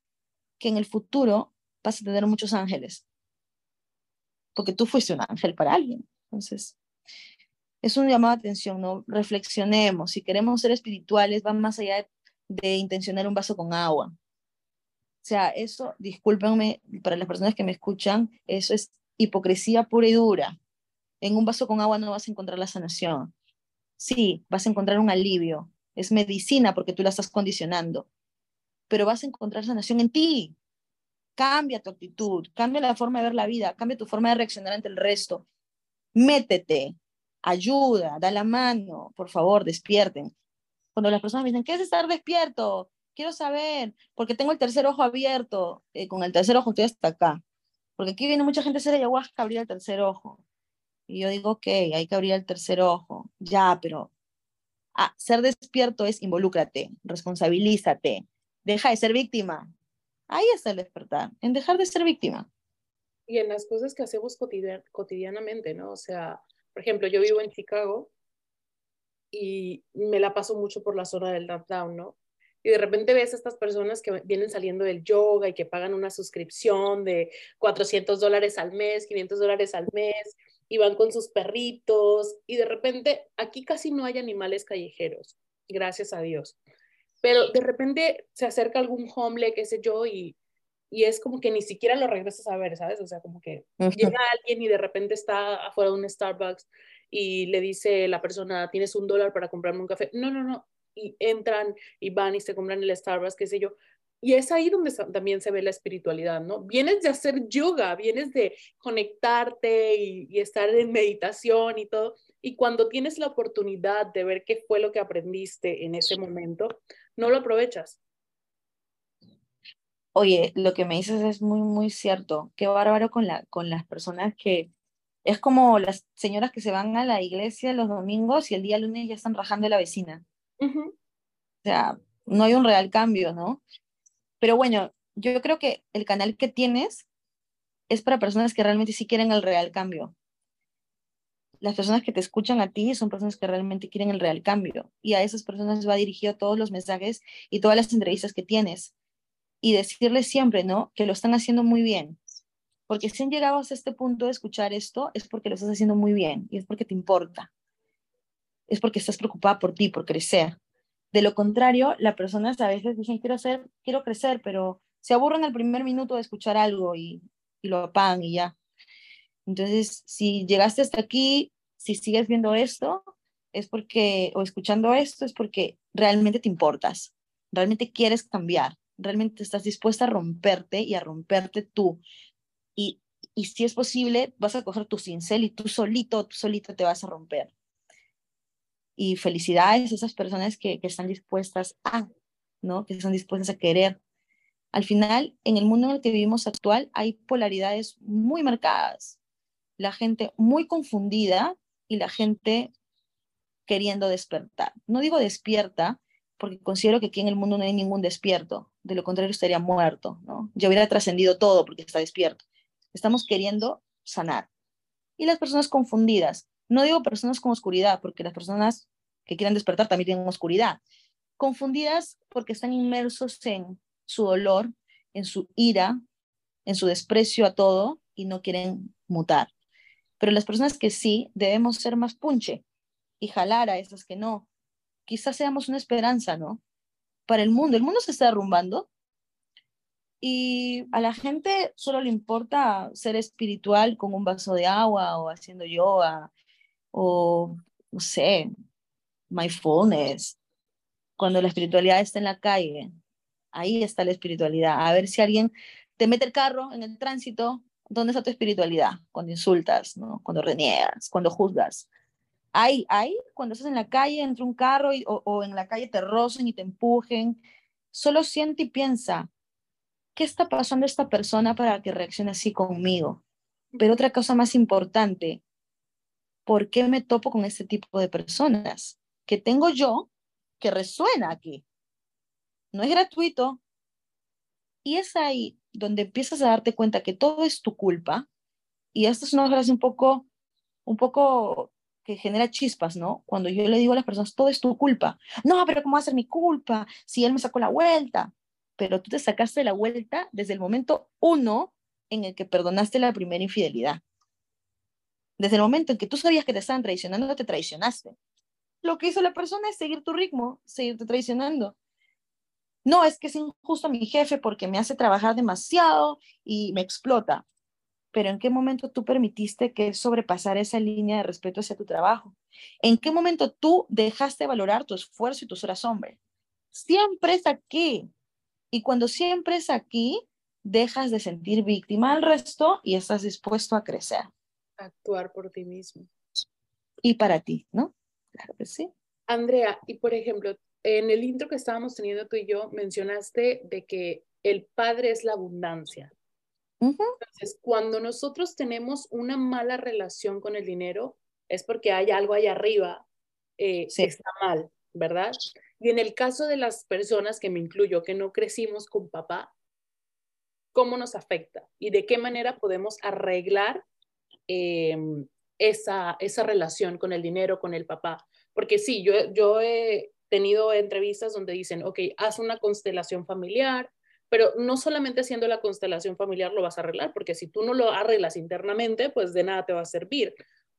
Que en el futuro vas a tener muchos ángeles. Porque tú fuiste un ángel para alguien. Entonces, es un llamado de atención, ¿no? Reflexionemos, si queremos ser espirituales, van más allá de, intencionar un vaso con agua. O sea, eso, discúlpenme, para las personas que me escuchan, eso es hipocresía pura y dura. En un vaso con agua no vas a encontrar la sanación. Sí, vas a encontrar un alivio. Es medicina porque tú la estás condicionando. Pero vas a encontrar sanación en ti. Cambia tu actitud, cambia la forma de ver la vida, cambia tu forma de reaccionar ante el resto. Métete, ayuda, da la mano, por favor, despierten. Cuando las personas me dicen, ¿qué es estar despierto? Quiero saber, porque tengo el tercer ojo abierto, eh, con el tercer ojo estoy hasta acá, Porque aquí viene mucha gente a hacer ayahuasca, abrir el tercer ojo. Y yo digo, ok, hay que abrir el tercer ojo. Ya, pero ah, ser despierto es involúcrate, responsabilízate, deja de ser víctima. Ahí está el despertar, en dejar de ser víctima. Y en las cosas que hacemos cotidianamente, ¿no? O sea, por ejemplo, yo vivo en Chicago y me la paso mucho por la zona del downtown, ¿no? Y de repente ves a estas personas que vienen saliendo del yoga y que pagan una suscripción de 400 dólares al mes, 500 dólares al mes, y van con sus perritos, y de repente aquí casi no hay animales callejeros, gracias a Dios. Pero de repente se acerca algún hombre, qué sé yo, y, y es como que ni siquiera lo regresas a ver, ¿sabes? O sea, como que llega alguien y de repente está afuera de un Starbucks y le dice la persona, tienes un dólar para comprarme un café. No, no, no. Y entran y van y se compran el Starbucks, qué sé yo. Y es ahí donde también se ve la espiritualidad, ¿no? Vienes de hacer yoga, vienes de conectarte y, y, estar en meditación y todo. Y cuando tienes la oportunidad de ver qué fue lo que aprendiste en ese momento, no lo aprovechas. Oye, lo que me dices es muy, muy cierto. Qué bárbaro con, la, con las personas que es como las señoras que se van a la iglesia los domingos y el día lunes ya están rajando a la vecina. O sea, no hay un real cambio, ¿no? Pero bueno, yo creo que el canal que tienes es para personas que realmente sí quieren el real cambio. Las personas que te escuchan a ti son personas que realmente quieren el real cambio. Y a esas personas va dirigido todos los mensajes y todas las entrevistas que tienes. Y decirles siempre, ¿no? Que lo están haciendo muy bien porque si han llegado a este punto de escuchar esto, es porque lo estás haciendo muy bien y es porque te importa. Es porque estás preocupada por ti, por crecer. De lo contrario, las personas a veces dicen, quiero, hacer, quiero crecer, pero se aburren al primer minuto de escuchar algo y, y lo apagan y ya. Entonces, si llegaste hasta aquí, si sigues viendo esto, es porque, o escuchando esto, es porque realmente te importas, realmente quieres cambiar, realmente estás dispuesta a romperte y a romperte tú, y, y si es posible, vas a coger tu cincel y tú solito, tú solito te vas a romper. Y felicidades a esas personas que, que están dispuestas a, ¿no? Que están dispuestas a querer. Al final, en el mundo en el que vivimos actual, hay polaridades muy marcadas. La gente muy confundida y la gente queriendo despertar. No digo despierta, porque considero que aquí en el mundo no hay ningún despierto. De lo contrario, estaría muerto, ¿no? Ya hubiera trascendido todo porque está despierto. Estamos queriendo sanar. Y las personas confundidas, no digo personas con oscuridad, porque las personas que quieren despertar también tienen oscuridad. Confundidas porque están inmersos en su dolor, en su ira, en su desprecio a todo y no quieren mutar. Pero las personas que sí, debemos ser más punche y jalar a esas que no. Quizás seamos una esperanza, ¿no? Para el mundo. El mundo se está derrumbando y a la gente solo le importa ser espiritual con un vaso de agua o haciendo yoga o, no sé, mindfulness. Cuando la espiritualidad está en la calle, ahí está la espiritualidad. A ver si alguien te mete el carro en el tránsito, ¿dónde está tu espiritualidad? Cuando insultas, ¿no? cuando reniegas, cuando juzgas. Ahí, ahí, cuando estás en la calle, entre un carro o, o en la calle te rocen y te empujen, solo siente y piensa, ¿qué está pasando esta persona para que reaccione así conmigo? Pero otra cosa más importante, ¿por qué me topo con este tipo de personas? Que tengo yo que resuena aquí. No es gratuito. Y es ahí donde empiezas a darte cuenta que todo es tu culpa. Y esto es una frase un poco, un poco genera chispas, ¿no? Cuando yo le digo a las personas, todo es tu culpa. No, pero ¿cómo va a ser mi culpa si él me sacó la vuelta? pero tú te sacaste la vuelta desde el momento uno en el que perdonaste la primera infidelidad. Desde el momento en que tú sabías que te estaban traicionando, te traicionaste. Lo que hizo la persona es seguir tu ritmo, seguirte traicionando. No, es que es injusto mi jefe porque me hace trabajar demasiado y me explota. Pero ¿en qué momento tú permitiste que sobrepasara esa línea de respeto hacia tu trabajo? ¿En qué momento tú dejaste valorar tu esfuerzo y tus horas hombre? Siempre es aquí. Y cuando siempre es aquí, dejas de sentir víctima al resto y estás dispuesto a crecer. Actuar por ti mismo. Y para ti, ¿no? Claro que sí. Andrea, y por ejemplo, en el intro que estábamos teniendo tú y yo, mencionaste de que el Padre es la abundancia. Entonces, cuando nosotros tenemos una mala relación con el dinero, es porque hay algo allá arriba eh, que está mal, ¿verdad? Y en el caso de las personas, que me incluyo, que no crecimos con papá, ¿cómo nos afecta? ¿Y de qué manera podemos arreglar em, esa, esa relación con el dinero, con el papá? Porque sí, yo, yo he tenido entrevistas donde dicen, ok, haz una constelación familiar, pero no solamente haciendo la constelación familiar lo vas a arreglar, porque si tú no lo arreglas internamente, pues de nada te va a servir.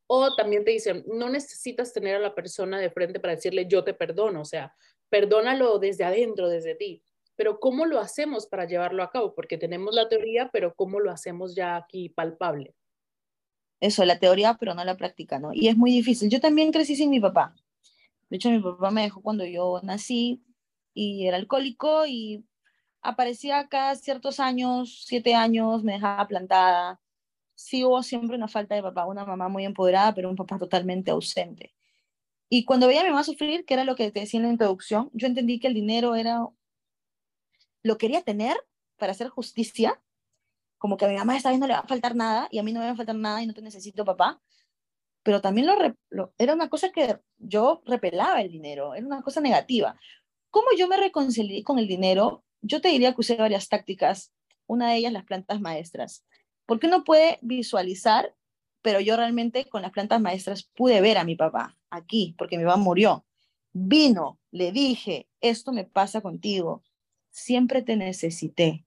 O también te dicen, no necesitas tener a la persona de frente para decirle yo te perdono, o sea, perdónalo desde adentro, desde ti. Pero ¿cómo lo hacemos para llevarlo a cabo? Porque tenemos la teoría, pero ¿cómo lo hacemos ya aquí palpable? Eso, la teoría, pero no la práctica, ¿no? Y es muy difícil. Yo también crecí sin mi papá. De hecho, mi papá me dejó cuando yo nací y era alcohólico y aparecía cada ciertos años, siete años, me dejaba plantada. Sí hubo siempre una falta de papá, una mamá muy empoderada, pero un papá totalmente ausente. Y cuando veía a mi mamá sufrir, que era lo que te decía en la introducción, yo entendí que el dinero era, lo quería tener para hacer justicia, como que a mi mamá esta vez no le va a faltar nada y a mí no me va a faltar nada y no te necesito papá, pero también lo, era una cosa que yo repelaba el dinero, era una cosa negativa. ¿Cómo yo me reconcilié con el dinero? Yo te diría que usé varias tácticas, una de ellas las plantas maestras, porque uno puede visualizar, pero yo realmente con las plantas maestras pude ver a mi papá aquí, porque mi papá murió. Vino, le dije, esto me pasa contigo, siempre te necesité.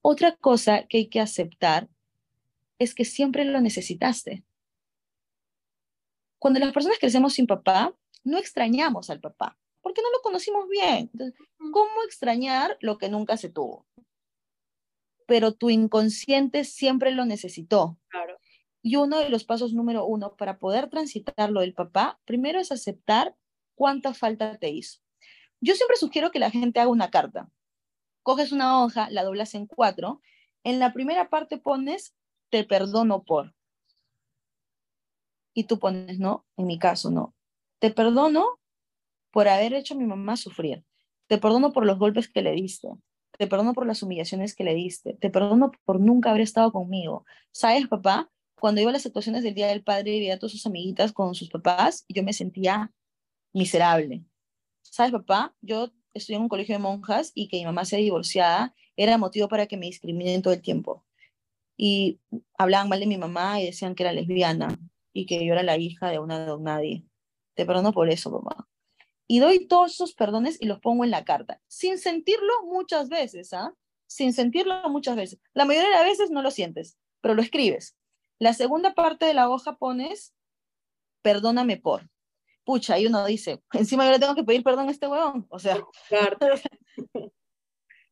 Otra cosa que hay que aceptar es que siempre lo necesitaste. Cuando las personas crecemos sin papá, no extrañamos al papá porque no lo conocimos bien. ¿cómo extrañar lo que nunca se tuvo? Pero tu inconsciente siempre lo necesitó. Claro. Y uno de los pasos número uno para poder transitar lo del papá, primero es aceptar cuánta falta te hizo. Yo siempre sugiero que la gente haga una carta. Coges una hoja, la doblas en cuatro. En la primera parte pones, te perdono por. Y tú pones, no, en mi caso, no. Te perdono por haber hecho a mi mamá sufrir. Te perdono por los golpes que le diste. Te perdono por las humillaciones que le diste. Te perdono por nunca haber estado conmigo. ¿Sabes, papá? Cuando iba a las actuaciones del Día del Padre y veía a todas sus amiguitas con sus papás, yo me sentía miserable. ¿Sabes, papá? Yo estudié en un colegio de monjas y que mi mamá sea divorciada era motivo para que me discriminen todo el tiempo. Y hablaban mal de mi mamá y decían que era lesbiana y que yo era la hija de una de nadie. Te perdono por eso, papá y doy todos esos perdones y los pongo en la carta, sin sentirlo muchas veces, ¿ah? Sin sentirlo muchas veces. La mayoría de las veces no lo sientes, pero lo escribes. La segunda parte de la hoja pones, perdóname por. Pucha, y uno dice, encima yo le tengo que pedir perdón a este huevón. O sea,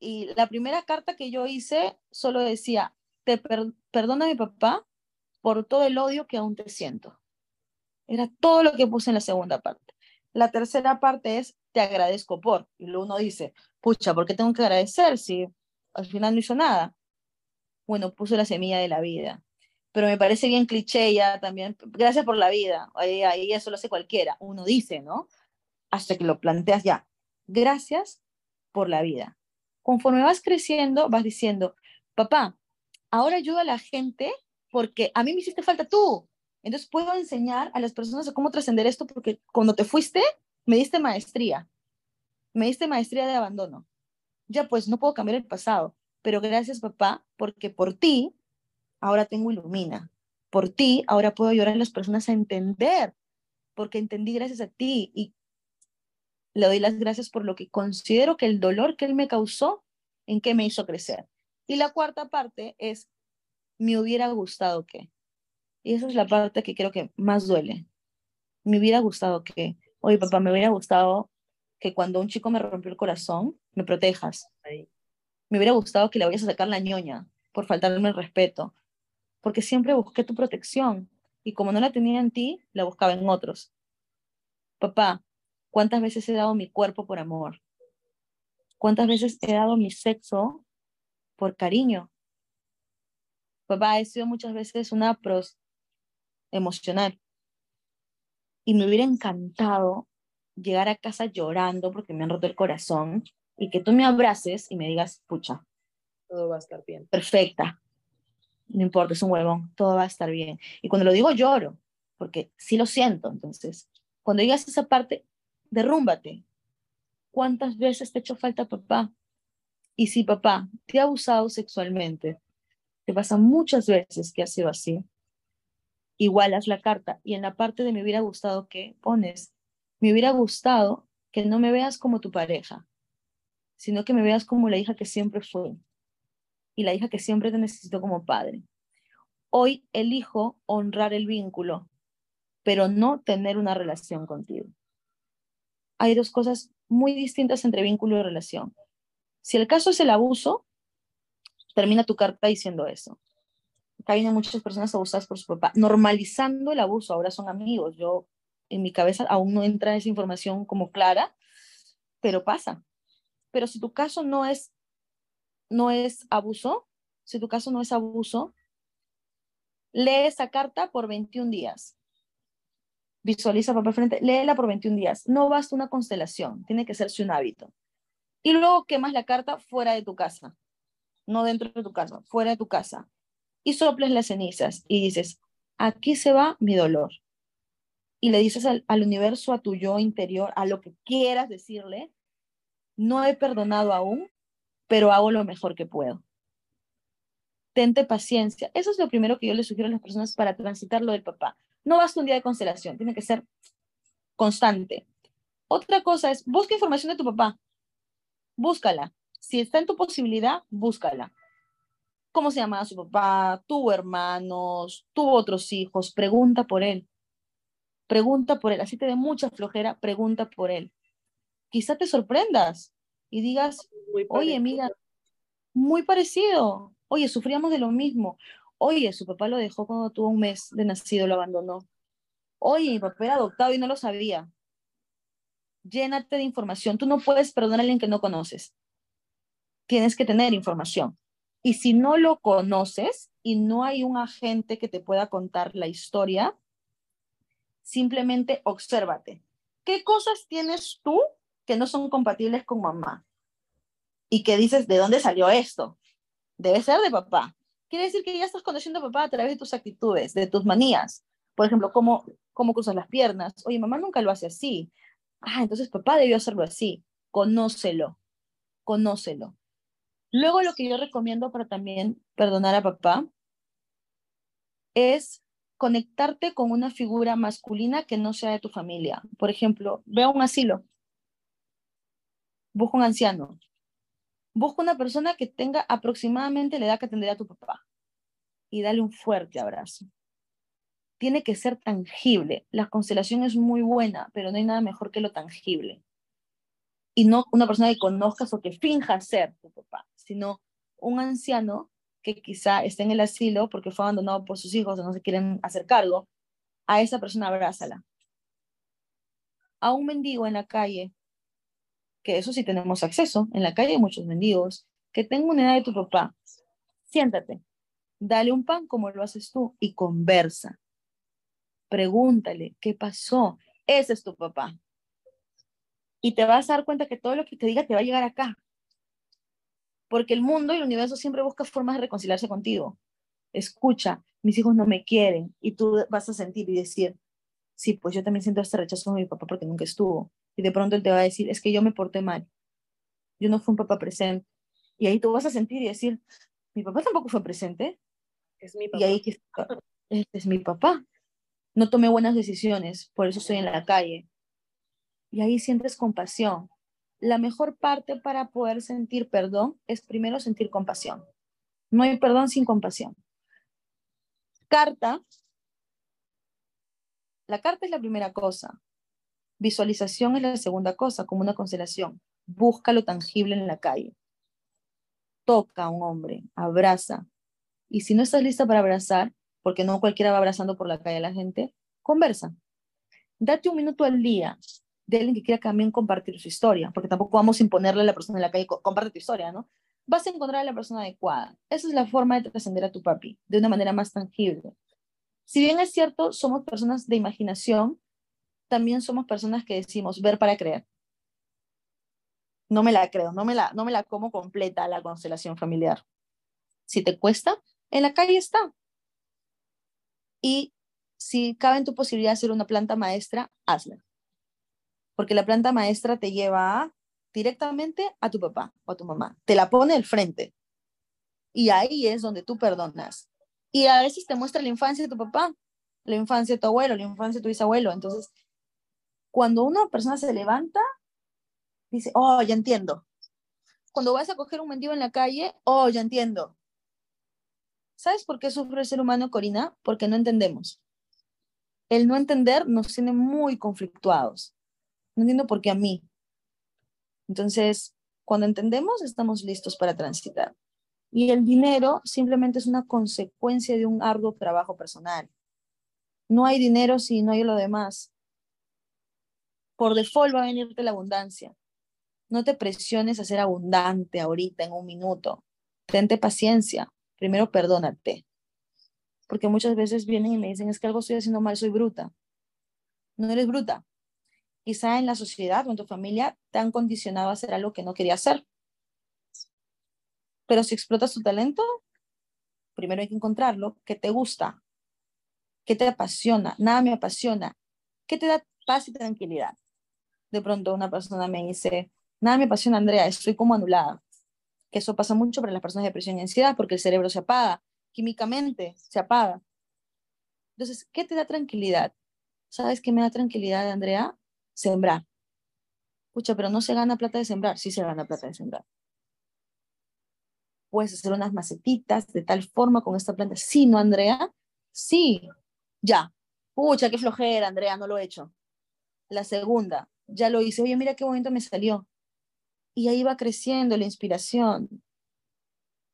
y la primera carta que yo hice solo decía, te perdona mi papá por todo el odio que aún te siento. Era todo lo que puse en la segunda parte. La tercera parte es te agradezco por. Y luego uno dice, pucha, ¿por qué tengo que agradecer si al final no hizo nada? Bueno, puso la semilla de la vida. Pero me parece bien cliché ya también. Gracias por la vida. Ahí, ahí eso lo hace cualquiera. Uno dice, ¿no? Hasta que lo planteas ya. Gracias por la vida. Conforme vas creciendo, vas diciendo, papá, ahora ayuda a la gente porque a mí me hiciste falta tú. Entonces puedo enseñar a las personas a cómo trascender esto porque cuando te fuiste, me diste maestría, me diste maestría de abandono. Ya pues no puedo cambiar el pasado, pero gracias papá, porque por ti ahora tengo ilumina. Por ti ahora puedo ayudar a las personas a entender, porque entendí gracias a ti y le doy las gracias por lo que considero que el dolor que él me causó, en qué me hizo crecer. Y la cuarta parte es, me hubiera gustado que. Y esa es la parte que creo que más duele. Me hubiera gustado que, oye papá, me hubiera gustado que cuando un chico me rompió el corazón, me protejas. Me hubiera gustado que le vayas a sacar la ñoña por faltarme el respeto. Porque siempre busqué tu protección. Y como no la tenía en ti, la buscaba en otros. Papá, ¿cuántas veces he dado mi cuerpo por amor? ¿Cuántas veces he dado mi sexo por cariño? Papá, he sido muchas veces una pros emocional. Y me hubiera encantado llegar a casa llorando porque me han roto el corazón y que tú me abraces y me digas, pucha. Todo va a estar bien. Perfecta. no importa, es un huevón, todo va a estar bien. Y cuando lo digo lloro, porque sí lo siento. Entonces, cuando llegas a esa parte, derrúmbate. ¿Cuántas veces te ha hecho falta papá? Y si papá te ha abusado sexualmente, te pasa muchas veces que ha sido así, igualas la carta y en la parte de me hubiera gustado que pones, me hubiera gustado que no me veas como tu pareja, sino que me veas como la hija que siempre fue y la hija que siempre te necesitó como padre. Hoy elijo honrar el vínculo, pero no tener una relación contigo. Hay dos cosas muy distintas entre vínculo y relación. Si el caso es el abuso, termina tu carta diciendo eso. Vienen muchas personas abusadas por su papá, normalizando el abuso, ahora son amigos. Yo, en mi cabeza aún no entra esa información como clara, pero pasa. Pero si tu caso no es, no es abuso, si tu caso no es abuso, lee esa carta por 21 días. Visualiza papá frente, léela por 21 días. No basta una constelación, tiene que serse un hábito y luego quemas la carta fuera de tu casa, no dentro de tu casa, fuera de tu casa, y soples las cenizas y dices, aquí se va mi dolor. Y le dices al, al universo, a tu yo interior, a lo que quieras decirle, no he perdonado aún, pero hago lo mejor que puedo. Tente paciencia. Eso es lo primero que yo le sugiero a las personas para transitar lo del papá. No basta un día de constelación, tiene que ser constante. Otra cosa es, busca información de tu papá búscala. Si está en tu posibilidad, búscala. ¿Cómo se llamaba su papá? ¿Tuvo hermanos? ¿Tuvo otros hijos? Pregunta por él. Pregunta por él. Así te dé mucha flojera, pregunta por él. Quizá te sorprendas y digas, oye, mira, muy parecido. Oye, sufríamos de lo mismo. Oye, su papá lo dejó cuando tuvo un mes de nacido, lo abandonó. Oye, mi papá era adoptado y no lo sabía llénate de información. Tú no puedes perdonar a alguien que no conoces. Tienes que tener información. Y si no lo conoces y no hay un agente que te pueda contar la historia, simplemente obsérvate. ¿Qué cosas tienes tú que no son compatibles con mamá? Y que dices, ¿de dónde salió esto? Debe ser de papá. Quiere decir que ya estás conociendo a papá a través de tus actitudes, de tus manías. Por ejemplo, cómo, cómo cruzas las piernas. Oye, mamá nunca lo hace así ah, entonces papá debió hacerlo así, conócelo, conócelo. Luego lo que yo recomiendo para también perdonar a papá es conectarte con una figura masculina que no sea de tu familia. Por ejemplo, ve a un asilo, busca un anciano, busca una persona que tenga aproximadamente la edad que tendría tu papá y dale un fuerte abrazo tiene que ser tangible. La constelación es muy buena, pero no hay nada mejor que lo tangible. Y no una persona que conozcas o que finja ser tu papá, sino un anciano que quizá esté en el asilo porque fue abandonado por sus hijos o no se quieren hacer cargo, a esa persona abrázala. A un mendigo en la calle, que eso sí tenemos acceso, en la calle hay muchos mendigos, que tenga una edad de tu papá, siéntate, dale un pan como lo haces tú y conversa pregúntale, ¿qué pasó? Ese es tu papá. Y te vas a dar cuenta que todo lo que te diga te va a llegar acá. Porque el mundo y el universo siempre busca formas de reconciliarse contigo. Escucha, mis hijos no me quieren. Y tú vas a sentir y decir, sí, pues yo también siento este rechazo de mi papá porque nunca estuvo. Y de pronto él te va a decir, es que yo me porté mal. Yo no fui un papá presente. Y ahí tú vas a sentir y decir, mi papá tampoco fue presente. Es mi papá. Y ahí este es mi papá no tomé buenas decisiones, por eso estoy en la calle. Y ahí sientes compasión. La mejor parte para poder sentir perdón es primero sentir compasión. No hay perdón sin compasión. Carta. La carta es la primera cosa. Visualización es la segunda cosa, como una constelación. Busca lo tangible en la calle. Toca a un hombre, abraza. Y si no estás lista para abrazar, porque no cualquiera va abrazando por la calle a la gente, conversa. Date un minuto al día de alguien que quiera también compartir su historia, porque tampoco vamos a imponerle a la persona en la calle, comparte tu historia, ¿no? Vas a encontrar a la persona adecuada. Esa es la forma de trascender a tu papi, de una manera más tangible. Si bien es cierto, somos personas de imaginación, también somos personas que decimos ver para creer. No me la creo, no me la, no me la como completa la constelación familiar. Si te cuesta, En la calle está. Y si cabe en tu posibilidad hacer una planta maestra, hazla. Porque la planta maestra te lleva directamente a tu papá o a tu mamá. Te la pone al frente. Y ahí es donde tú perdonas. Y a veces te muestra la infancia de tu papá, la infancia de tu abuelo, la infancia de tu bisabuelo. Entonces, cuando una persona se levanta, dice, oh, ya entiendo. Cuando vas a coger un mendigo en la calle, oh, ya entiendo. ¿Sabes por qué sufre el ser humano, Corina? Porque no entendemos. El no entender nos tiene muy conflictuados. No entiendo por qué a mí. Entonces, cuando entendemos, estamos listos para transitar. Y el dinero simplemente es una consecuencia de un arduo trabajo personal. No hay dinero si no hay lo demás. Por default va a venirte la abundancia. No te presiones a ser abundante ahorita, en un minuto. Tente paciencia. Primero perdónate. Porque muchas veces vienen y me dicen, es que algo estoy haciendo mal, soy bruta. No eres bruta. Quizá en la sociedad o en tu familia te han condicionado a hacer algo que no quería hacer. Pero si explotas tu talento, primero hay que encontrarlo, que te gusta, que te apasiona, nada me apasiona, que te da paz y tranquilidad. De pronto una persona me dice, nada me apasiona, Andrea, estoy como anulada. Que eso pasa mucho para las personas de depresión y ansiedad porque el cerebro se apaga, químicamente se apaga. Entonces, ¿qué te da tranquilidad? ¿Sabes qué me da tranquilidad, Andrea? Sembrar. Escucha, pero no se gana plata de sembrar, sí se gana plata de sembrar puedes hacer unas macetitas de tal forma con esta planta. Sí, ¿no, Andrea? Sí, ya. Pucha, qué flojera, Andrea, no lo he hecho. La segunda, ya lo hice. Oye, mira qué momento me salió. Y ahí va creciendo la inspiración.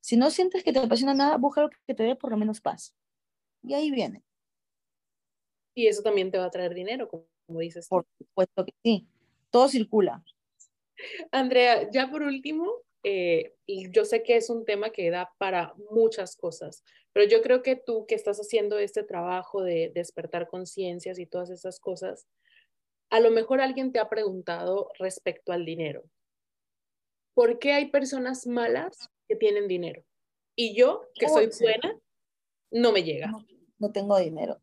Si no sientes que te apasiona nada, busca algo que te dé por lo menos paz. Y ahí viene. Y eso también te va a traer dinero, dices. Por supuesto que sí. Todo circula. Andrea, ya por último, eh, y yo sé que es un tema que da para muchas cosas, pero yo creo que tú que estás haciendo este trabajo de despertar conciencias y todas esas cosas, a lo mejor alguien te ha preguntado respecto al dinero. ¿Por qué hay personas malas que tienen dinero? Y yo, que soy buena, no me llega. No, no, tengo dinero.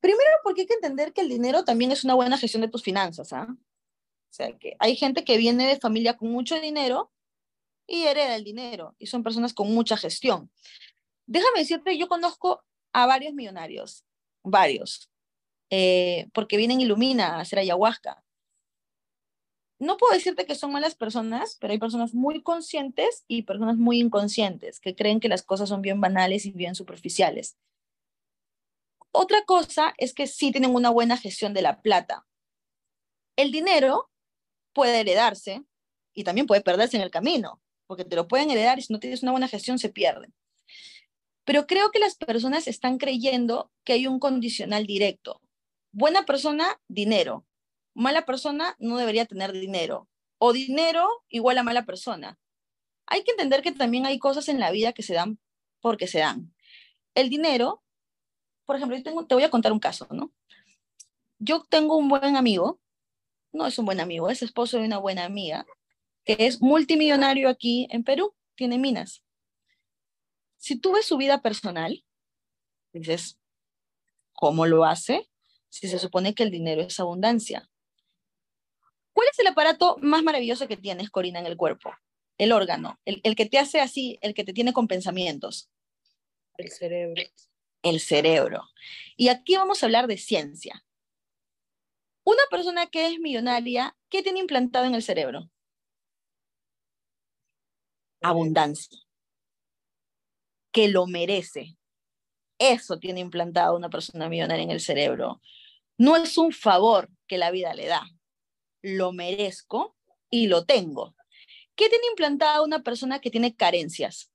Primero, porque hay que entender que el dinero también es una buena gestión de tus finanzas, ¿ah? O sea, que hay gente que viene de familia con mucho dinero y hereda el dinero y son personas con mucha gestión. Déjame decirte, yo conozco a varios millonarios, varios, eh, porque vienen Ilumina a hacer ayahuasca. No puedo decirte que son malas personas, pero hay personas muy conscientes y personas muy inconscientes que creen que las cosas son bien banales y bien superficiales. Otra cosa es que sí tienen una buena gestión de la plata. El dinero puede heredarse y también puede perderse en el camino porque te lo pueden heredar y si no tienes una buena gestión se pierden. Pero creo que las personas están creyendo que hay un condicional directo. Buena persona, dinero. Mala persona no debería tener dinero. O dinero igual a mala persona. Hay que entender que también hay cosas en la vida que se dan porque se dan. El dinero, por ejemplo, yo tengo, te voy a contar un caso, ¿no? Yo tengo un buen amigo, no es un buen amigo, es esposo de una buena amiga, que es multimillonario aquí en Perú, tiene minas. Si tú ves su vida personal, dices, ¿cómo lo hace? Si se supone que el dinero es abundancia. ¿Cuál es el aparato más maravilloso que tienes, Corina, en el cuerpo? El órgano, el, el que te hace así, el que te tiene con pensamientos. El cerebro. El cerebro. Y aquí vamos a hablar de ciencia. Una persona que es millonaria, ¿qué tiene implantado en el cerebro? abundancia, que lo merece. Eso tiene implantado una persona millonaria en el cerebro. No es un favor que la vida le da. Lo merezco y lo tengo. ¿Qué tiene implantado una persona que tiene carencias?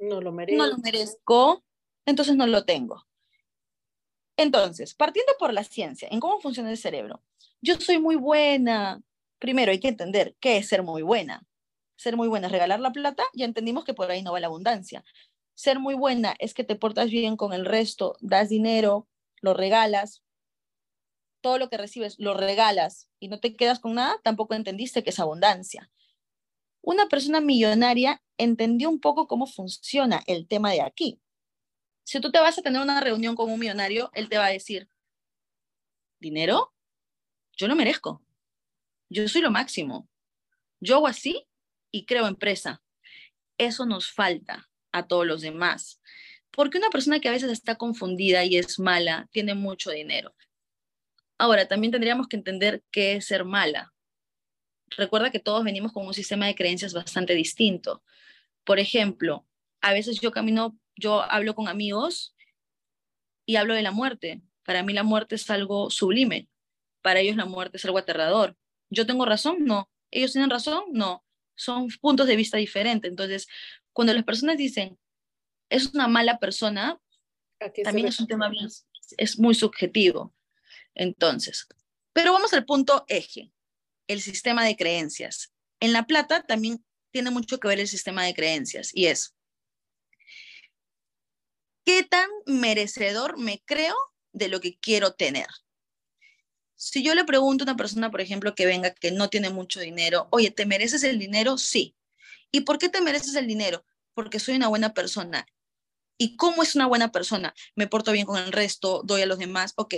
No lo merezco. No lo merezco, entonces no lo tengo. Entonces, partiendo por la ciencia, en cómo funciona el cerebro, yo soy muy buena. Primero hay que entender qué es ser muy buena ser muy buena es regalar la plata, ya entendimos que por ahí no va la abundancia. Ser muy buena es que te portas bien con el resto, das dinero, lo regalas, todo lo que recibes lo regalas y no te quedas con nada, tampoco entendiste que es abundancia. Una persona millonaria entendió un poco cómo funciona el tema de aquí. Si tú te vas a tener una reunión con un millonario, él te va a decir, ¿dinero? Yo lo merezco. Yo soy lo máximo. Yo hago así y creo empresa. Eso nos falta a todos los demás. Porque una persona que a veces está confundida y es mala tiene mucho dinero. Ahora, también tendríamos que entender qué es ser mala. Recuerda que todos venimos con un sistema de creencias bastante distinto. Por ejemplo, a veces yo camino, yo hablo con amigos y hablo de la muerte. Para mí la muerte es algo sublime. Para ellos la muerte es algo aterrador. ¿Yo tengo razón? No. ¿Ellos tienen razón? No. Son puntos de vista diferentes. Entonces, cuando las personas dicen, es una mala persona, también es un tema bien, es muy subjetivo. Entonces, pero vamos al punto eje, el sistema de creencias. En La Plata también tiene mucho que ver el sistema de creencias y es, ¿qué tan merecedor me creo de lo que quiero tener? Si yo le pregunto a una persona, por ejemplo, que venga, que no tiene mucho dinero, oye, ¿te mereces el dinero? Sí. ¿Y por qué te mereces el dinero? Porque soy una buena persona. ¿Y cómo es una buena persona? Me porto bien con el resto, doy a los demás, ok.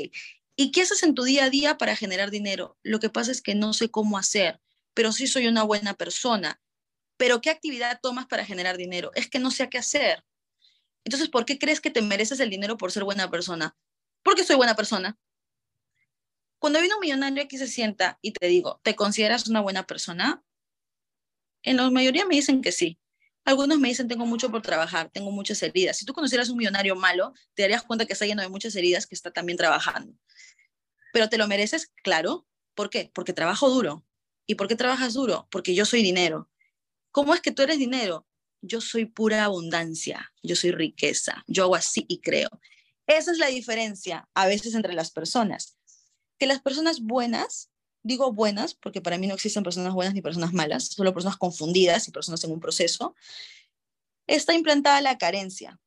¿Y qué haces en tu día a día para generar dinero? Lo que pasa es que no sé cómo hacer, pero sí soy una buena persona. Pero ¿qué actividad tomas para generar dinero? Es que no sé qué hacer. Entonces, ¿por qué crees que te mereces el dinero por ser buena persona? Porque soy buena persona. Cuando viene un millonario aquí se sienta y te digo, ¿te consideras una buena persona? En la mayoría me dicen que sí. Algunos me dicen, tengo mucho por trabajar, tengo muchas heridas. Si tú conocieras un millonario malo, te darías cuenta que está lleno de muchas heridas que está también trabajando. Pero te lo mereces, claro. ¿Por qué? Porque trabajo duro. ¿Y por qué trabajas duro? Porque yo soy dinero. ¿Cómo es que tú eres dinero? Yo soy pura abundancia, yo soy riqueza, yo hago así y creo. Esa es la diferencia a veces entre las personas. Que las personas buenas digo buenas, porque para mí no existen personas buenas ni personas malas, solo personas confundidas y personas en un proceso, está implantada la carencia.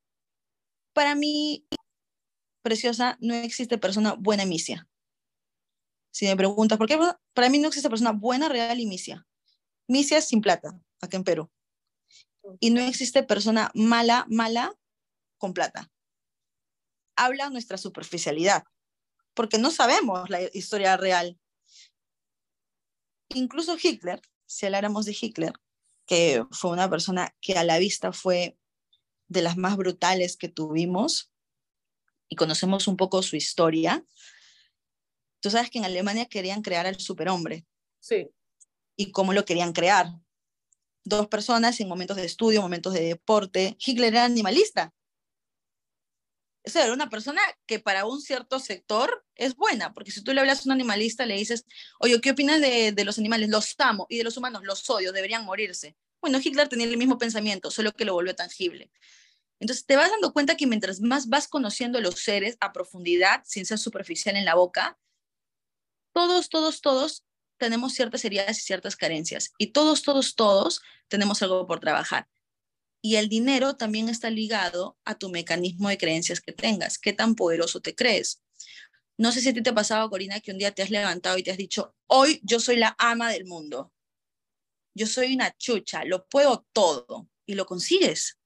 Para mí, preciosa, no existe persona buena misia. Si me preguntas, ¿por qué? Para mí no existe persona buena, real y misia. Misia es sin plata, acá en Perú. Y no existe persona mala, mala, con plata. Habla nuestra superficialidad, porque no sabemos la historia real incluso Hitler, si habláramos de Hitler, que fue una persona que a la vista fue de las más brutales que tuvimos y conocemos un poco su historia, tú sabes que en Alemania querían crear al superhombre. Sí. ¿Y cómo lo querían crear? Dos personas en momentos de estudio, momentos de deporte. Hitler era animalista. Eso era una persona que para un cierto sector es buena, porque si tú le hablas a un animalista, le dices, oye, ¿qué opinas de, de los animales? Los amo, y de los humanos los odio, deberían morirse. Bueno, Hitler tenía el mismo pensamiento, solo que lo volvió tangible. Entonces te vas dando cuenta que mientras más vas conociendo a los seres a profundidad, sin ser superficial en la boca, todos, todos, todos tenemos ciertas heridas y ciertas carencias. Y todos, todos, todos tenemos algo por trabajar. Y el dinero también está ligado a tu mecanismo de creencias que tengas, qué tan poderoso te crees. No sé si a ti te ha pasado, Corina, que un día te has levantado y te has dicho, hoy yo soy la ama del mundo. Yo soy una chucha, lo puedo todo. Y lo consigues.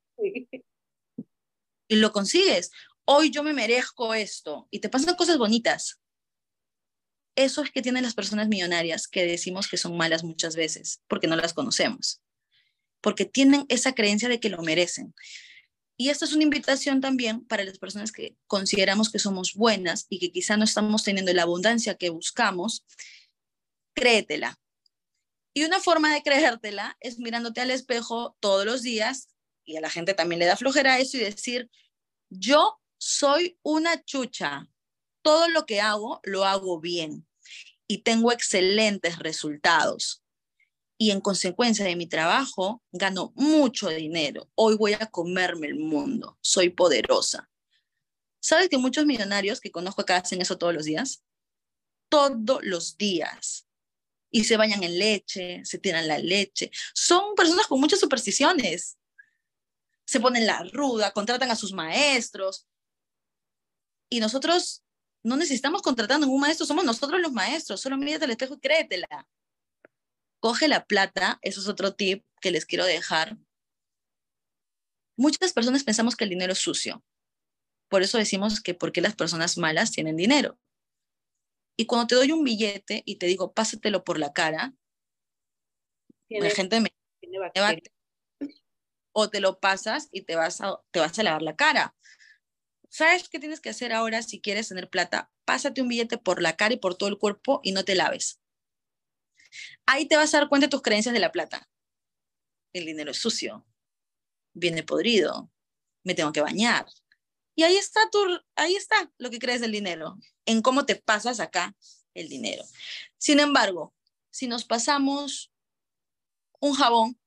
Y lo consigues. Hoy yo me merezco esto. Y te pasan cosas bonitas. Eso es que tienen las personas millonarias que decimos que son malas muchas veces, porque no las conocemos porque tienen esa creencia de que lo merecen. Y esta es una invitación también para las personas que consideramos que somos buenas y que quizá no estamos teniendo la abundancia que buscamos, créetela. Y una forma de creértela es mirándote al espejo todos los días, y a la gente también le da flojera eso y decir, yo soy una chucha, todo lo que hago lo hago bien y tengo excelentes resultados y en consecuencia de mi trabajo gano mucho dinero. Hoy voy a comerme el mundo. Soy poderosa. ¿Sabes que muchos millonarios que conozco acá hacen eso todos los días? Todos los días. Y se bañan en leche, se tiran la leche. Son personas con muchas supersticiones. Se ponen la ruda, contratan a sus maestros. Y nosotros no necesitamos contratar a ningún maestro, somos nosotros los maestros. Solo mírate al espejo y créetela coge la plata, eso es otro tip que les quiero dejar. Muchas personas pensamos que el dinero es sucio. Por eso decimos que por qué las personas malas tienen dinero. Y cuando te doy un billete y te digo, pásatelo por la cara, la gente me, va, o te lo pasas y te vas, a, te vas a lavar la cara. ¿Sabes qué tienes que hacer ahora si quieres tener plata? Pásate un billete por la cara y por todo el cuerpo y no te laves. Ahí te vas a dar cuenta de tus creencias de la plata. El dinero es sucio, viene podrido, me tengo que bañar. Y ahí está, tu, ahí está lo que crees del dinero, en cómo te pasas acá el dinero. Sin embargo, si nos pasamos un jabón,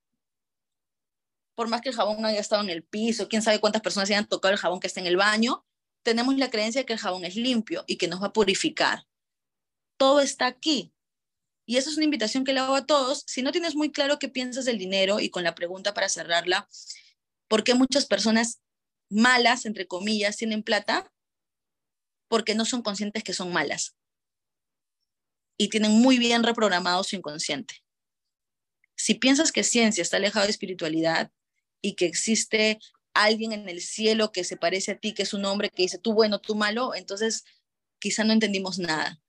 por más que el jabón haya estado en el piso, quién sabe cuántas personas hayan tocado el jabón que está en el baño, tenemos la creencia de que el jabón es limpio y que nos va a purificar. Todo está aquí. Y eso es una invitación que le hago a todos. Si no tienes muy claro qué piensas del dinero y con la pregunta para cerrarla, ¿por qué muchas personas malas, entre comillas, tienen plata? Porque no son conscientes que son malas. Y tienen muy bien reprogramado su inconsciente. Si piensas que ciencia está alejado de espiritualidad y que existe alguien en el cielo que se parece a ti, que es un hombre que dice tú bueno, tú malo, entonces quizá no entendimos nada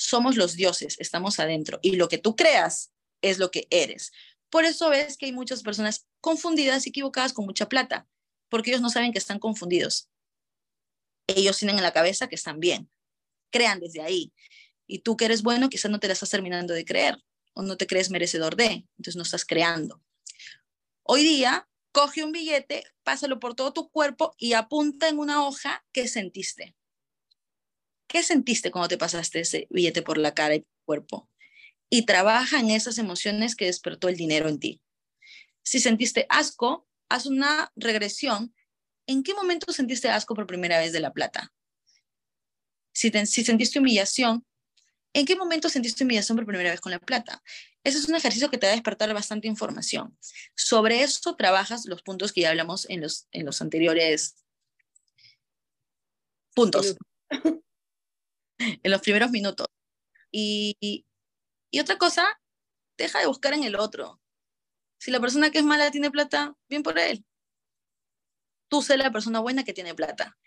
somos los dioses, estamos adentro y lo que tú creas es lo que eres. Por eso ves que hay muchas personas confundidas y equivocadas con mucha plata, porque ellos no saben que están confundidos. Ellos tienen en la cabeza que están bien. Crean desde ahí. Y tú que eres bueno, quizás no te la estás terminando de creer o no te crees merecedor de, entonces no estás creando. Hoy día, coge un billete, pásalo por todo tu cuerpo y apunta en una hoja qué sentiste. ¿Qué sentiste cuando te pasaste ese billete por la cara y cuerpo? Y trabaja en esas emociones que despertó el dinero en ti. Si sentiste asco, haz una regresión. ¿En qué momento sentiste asco por primera vez de la plata? Si, si sentiste humillación, ¿en qué momento sentiste humillación por primera vez con la plata? Ese es un ejercicio que te va a despertar bastante información. Sobre eso trabajas los puntos que ya hablamos en los, en los anteriores puntos. en los primeros minutos. Y, y otra cosa, deja de buscar en el otro. Si la persona que es mala tiene plata, bien por él. Tú sé la persona buena que tiene plata.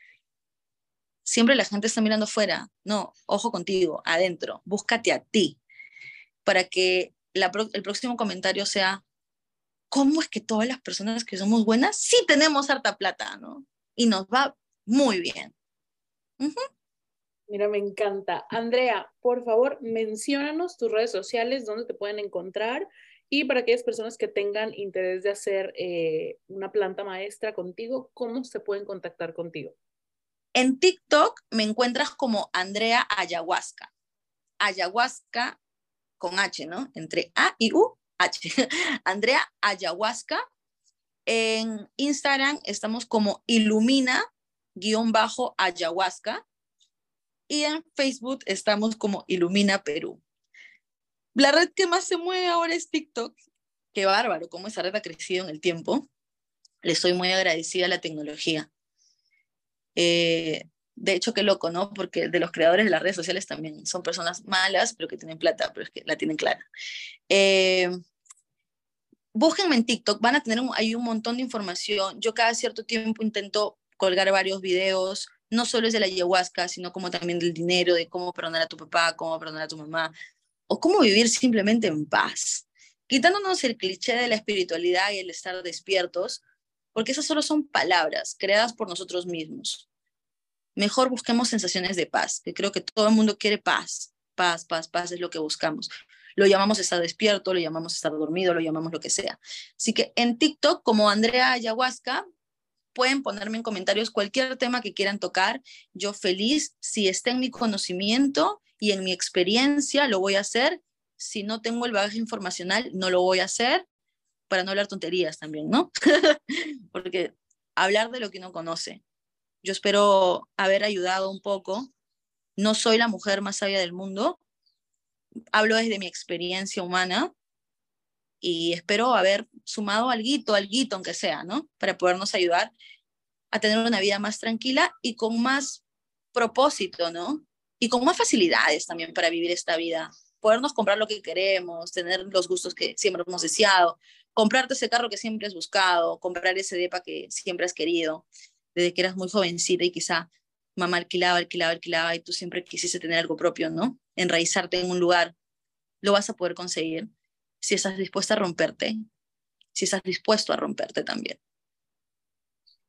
Siempre la gente está mirando fuera. No, ojo contigo, adentro. Búscate a ti. Para que el próximo comentario sea, ¿cómo es que todas las personas que somos buenas sí tenemos harta plata, ¿no? Y nos va muy bien. Mira, me encanta. Andrea, por favor, menciónanos tus redes sociales, dónde te pueden encontrar y para aquellas personas que tengan interés de hacer eh, una planta maestra contigo, ¿cómo se pueden contactar contigo? En TikTok me encuentras como Andrea Ayahuasca. Ayahuasca con H, ¿no? Entre A y U, H. Andrea Ayahuasca. En Instagram estamos como ilumina-ayahuasca y en Facebook estamos como Ilumina Perú. La red que más se mueve ahora es TikTok. Qué bárbaro, cómo esa red ha crecido en el tiempo. Le estoy muy agradecida a la tecnología. Eh, de hecho, qué loco, ¿no? Porque de los creadores de las redes sociales también son personas malas, pero que tienen plata, pero es que la tienen clara. Eh, búsquenme en TikTok, van a tener un, hay un montón de información. Yo cada cierto tiempo intento colgar varios videos no solo es de la ayahuasca, sino como también del dinero, de cómo perdonar a tu papá, cómo perdonar a tu mamá, o cómo vivir simplemente en paz, quitándonos el cliché de la espiritualidad y el estar despiertos, porque esas solo son palabras creadas por nosotros mismos. Mejor busquemos sensaciones de paz, que creo que todo el mundo quiere paz, paz, paz, paz es lo que buscamos. Lo llamamos estar despierto, lo llamamos estar dormido, lo llamamos lo que sea. Así que en TikTok, como Andrea Ayahuasca, pueden ponerme en comentarios cualquier tema que quieran tocar. Yo feliz, si está en mi conocimiento y en mi experiencia, lo voy a hacer. Si no tengo el bagaje informacional, no lo voy a hacer para no hablar tonterías también, ¿no? Porque hablar de lo que no conoce. Yo espero haber ayudado un poco. No soy la mujer más sabia del mundo. Hablo desde mi experiencia humana y espero haber sumado algo, algo, aunque sea, ¿no? Para podernos ayudar a tener una vida más tranquila y con más propósito, ¿no? Y con más facilidades también para vivir esta vida. Podernos comprar lo que queremos, tener los gustos que siempre hemos deseado, comprarte ese carro que siempre has buscado, comprar ese depa que siempre has querido. desde que eras muy jovencita y quizá mamá alquilaba, alquilaba, alquilaba y tú siempre quisiste tener algo propio, ¿no? Enraizarte en un lugar, lo vas a poder conseguir si estás dispuesta a romperte, si estás dispuesto a romperte también.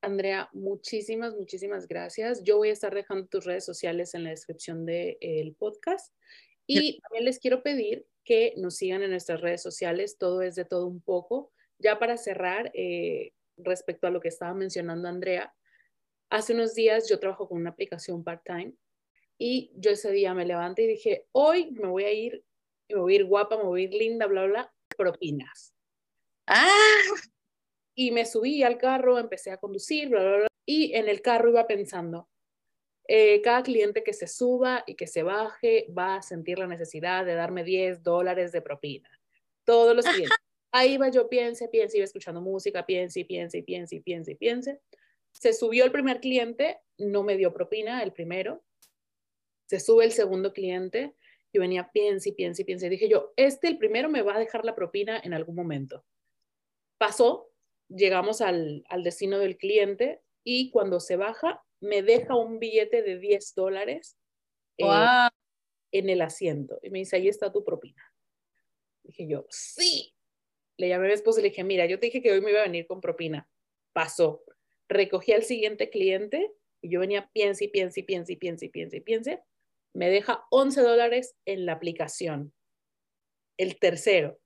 Andrea, muchísimas, muchísimas gracias. Yo voy a estar dejando tus redes sociales en la descripción del podcast y también les quiero pedir que nos sigan en nuestras redes sociales, todo es de todo un poco. Ya para cerrar, eh, respecto a lo que estaba mencionando Andrea, hace unos días yo trabajo con una aplicación part-time y yo ese día me levanté y dije, hoy me voy a ir, me voy a ir guapa, me voy a ir linda, bla, bla, propinas. Ah. Y me subí al carro, empecé a conducir, bla, bla, bla, y en el carro iba pensando, eh, cada cliente que se suba y que se baje va a sentir la necesidad de darme 10 dólares de propina. Todos los clientes. Ahí va yo, piense, piense, iba escuchando música, piense y piense y piense y piense y piense. Se subió el primer cliente, no me dio propina, el primero. Se sube el segundo cliente, yo venía, piense y piense y piense. Dije yo, este, el primero, me va a dejar la propina en algún momento. Pasó, llegamos al, al destino del cliente y cuando se baja, me deja un billete de 10 dólares eh, en el asiento. Y me dice, ahí está tu propina. Dije yo, sí. Le llamé a mi esposo y le dije, mira, yo te dije que hoy me iba a venir con propina. Pasó. Recogí al siguiente cliente y yo venía, piense y piense y piense y piense y piense y piense. Me deja 11 dólares en la aplicación. El tercero.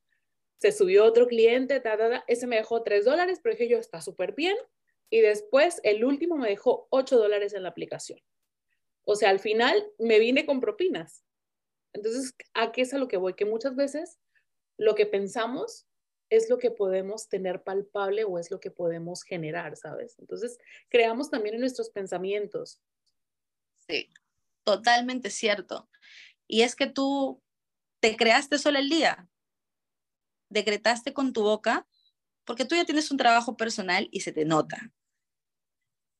Se subió otro cliente, ese me dejó 3 dólares, pero dije yo, está súper bien y después el último me dejó 8 dólares en la aplicación. O sea, al final me vine con propinas. Entonces, ¿a qué es a lo que voy? Que muchas veces lo que pensamos es lo que podemos tener palpable o es lo que podemos generar, ¿sabes? Entonces, creamos también en nuestros pensamientos. Sí, totalmente cierto. Y es que tú te creaste solo el día, decretaste con tu boca, porque tú ya tienes un trabajo personal y se te nota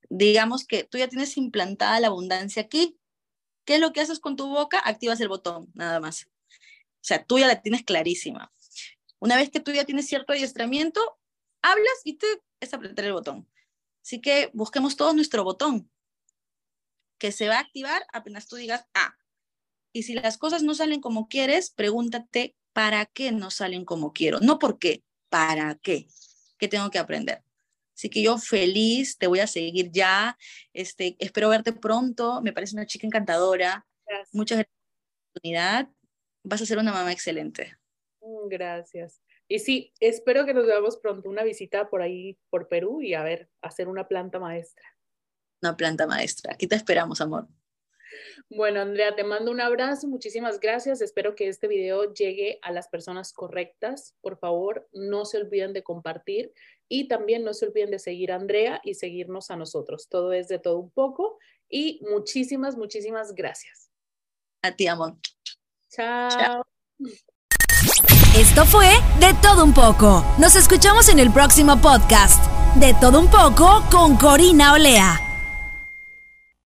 digamos que tú ya tienes implantada la abundancia aquí. ¿Qué es lo que haces con tu boca? Activas el botón, nada más. O sea, tú ya la tienes clarísima. Una vez que tú ya tienes cierto adiestramiento, hablas y te es apretar el botón. Así que busquemos todos nuestro botón, que se va a activar apenas tú digas ah. Y si las cosas no salen como quieres, pregúntate, ¿para qué no salen como quiero? No por qué, ¿para qué? ¿Qué tengo que aprender? Así que yo feliz, te voy a seguir ya. Este, espero verte pronto. Me parece una chica encantadora. Muchas gracias por la oportunidad. Vas a ser una mamá excelente. Mm, gracias. Y sí, espero que nos veamos pronto una visita por ahí, por Perú, y a ver, hacer una planta maestra. Una planta maestra. Aquí te esperamos, amor. Bueno, Andrea, te mando un abrazo, muchísimas gracias. Espero que este video llegue a las personas correctas. Por favor, no se olviden de compartir y también no se olviden de seguir a Andrea y seguirnos a nosotros. Todo es de todo un poco. Y muchísimas, muchísimas gracias. A ti, amor. Chao. Esto fue De Todo Un poco. Nos escuchamos en el próximo podcast. De Todo Un poco con Corina Olea.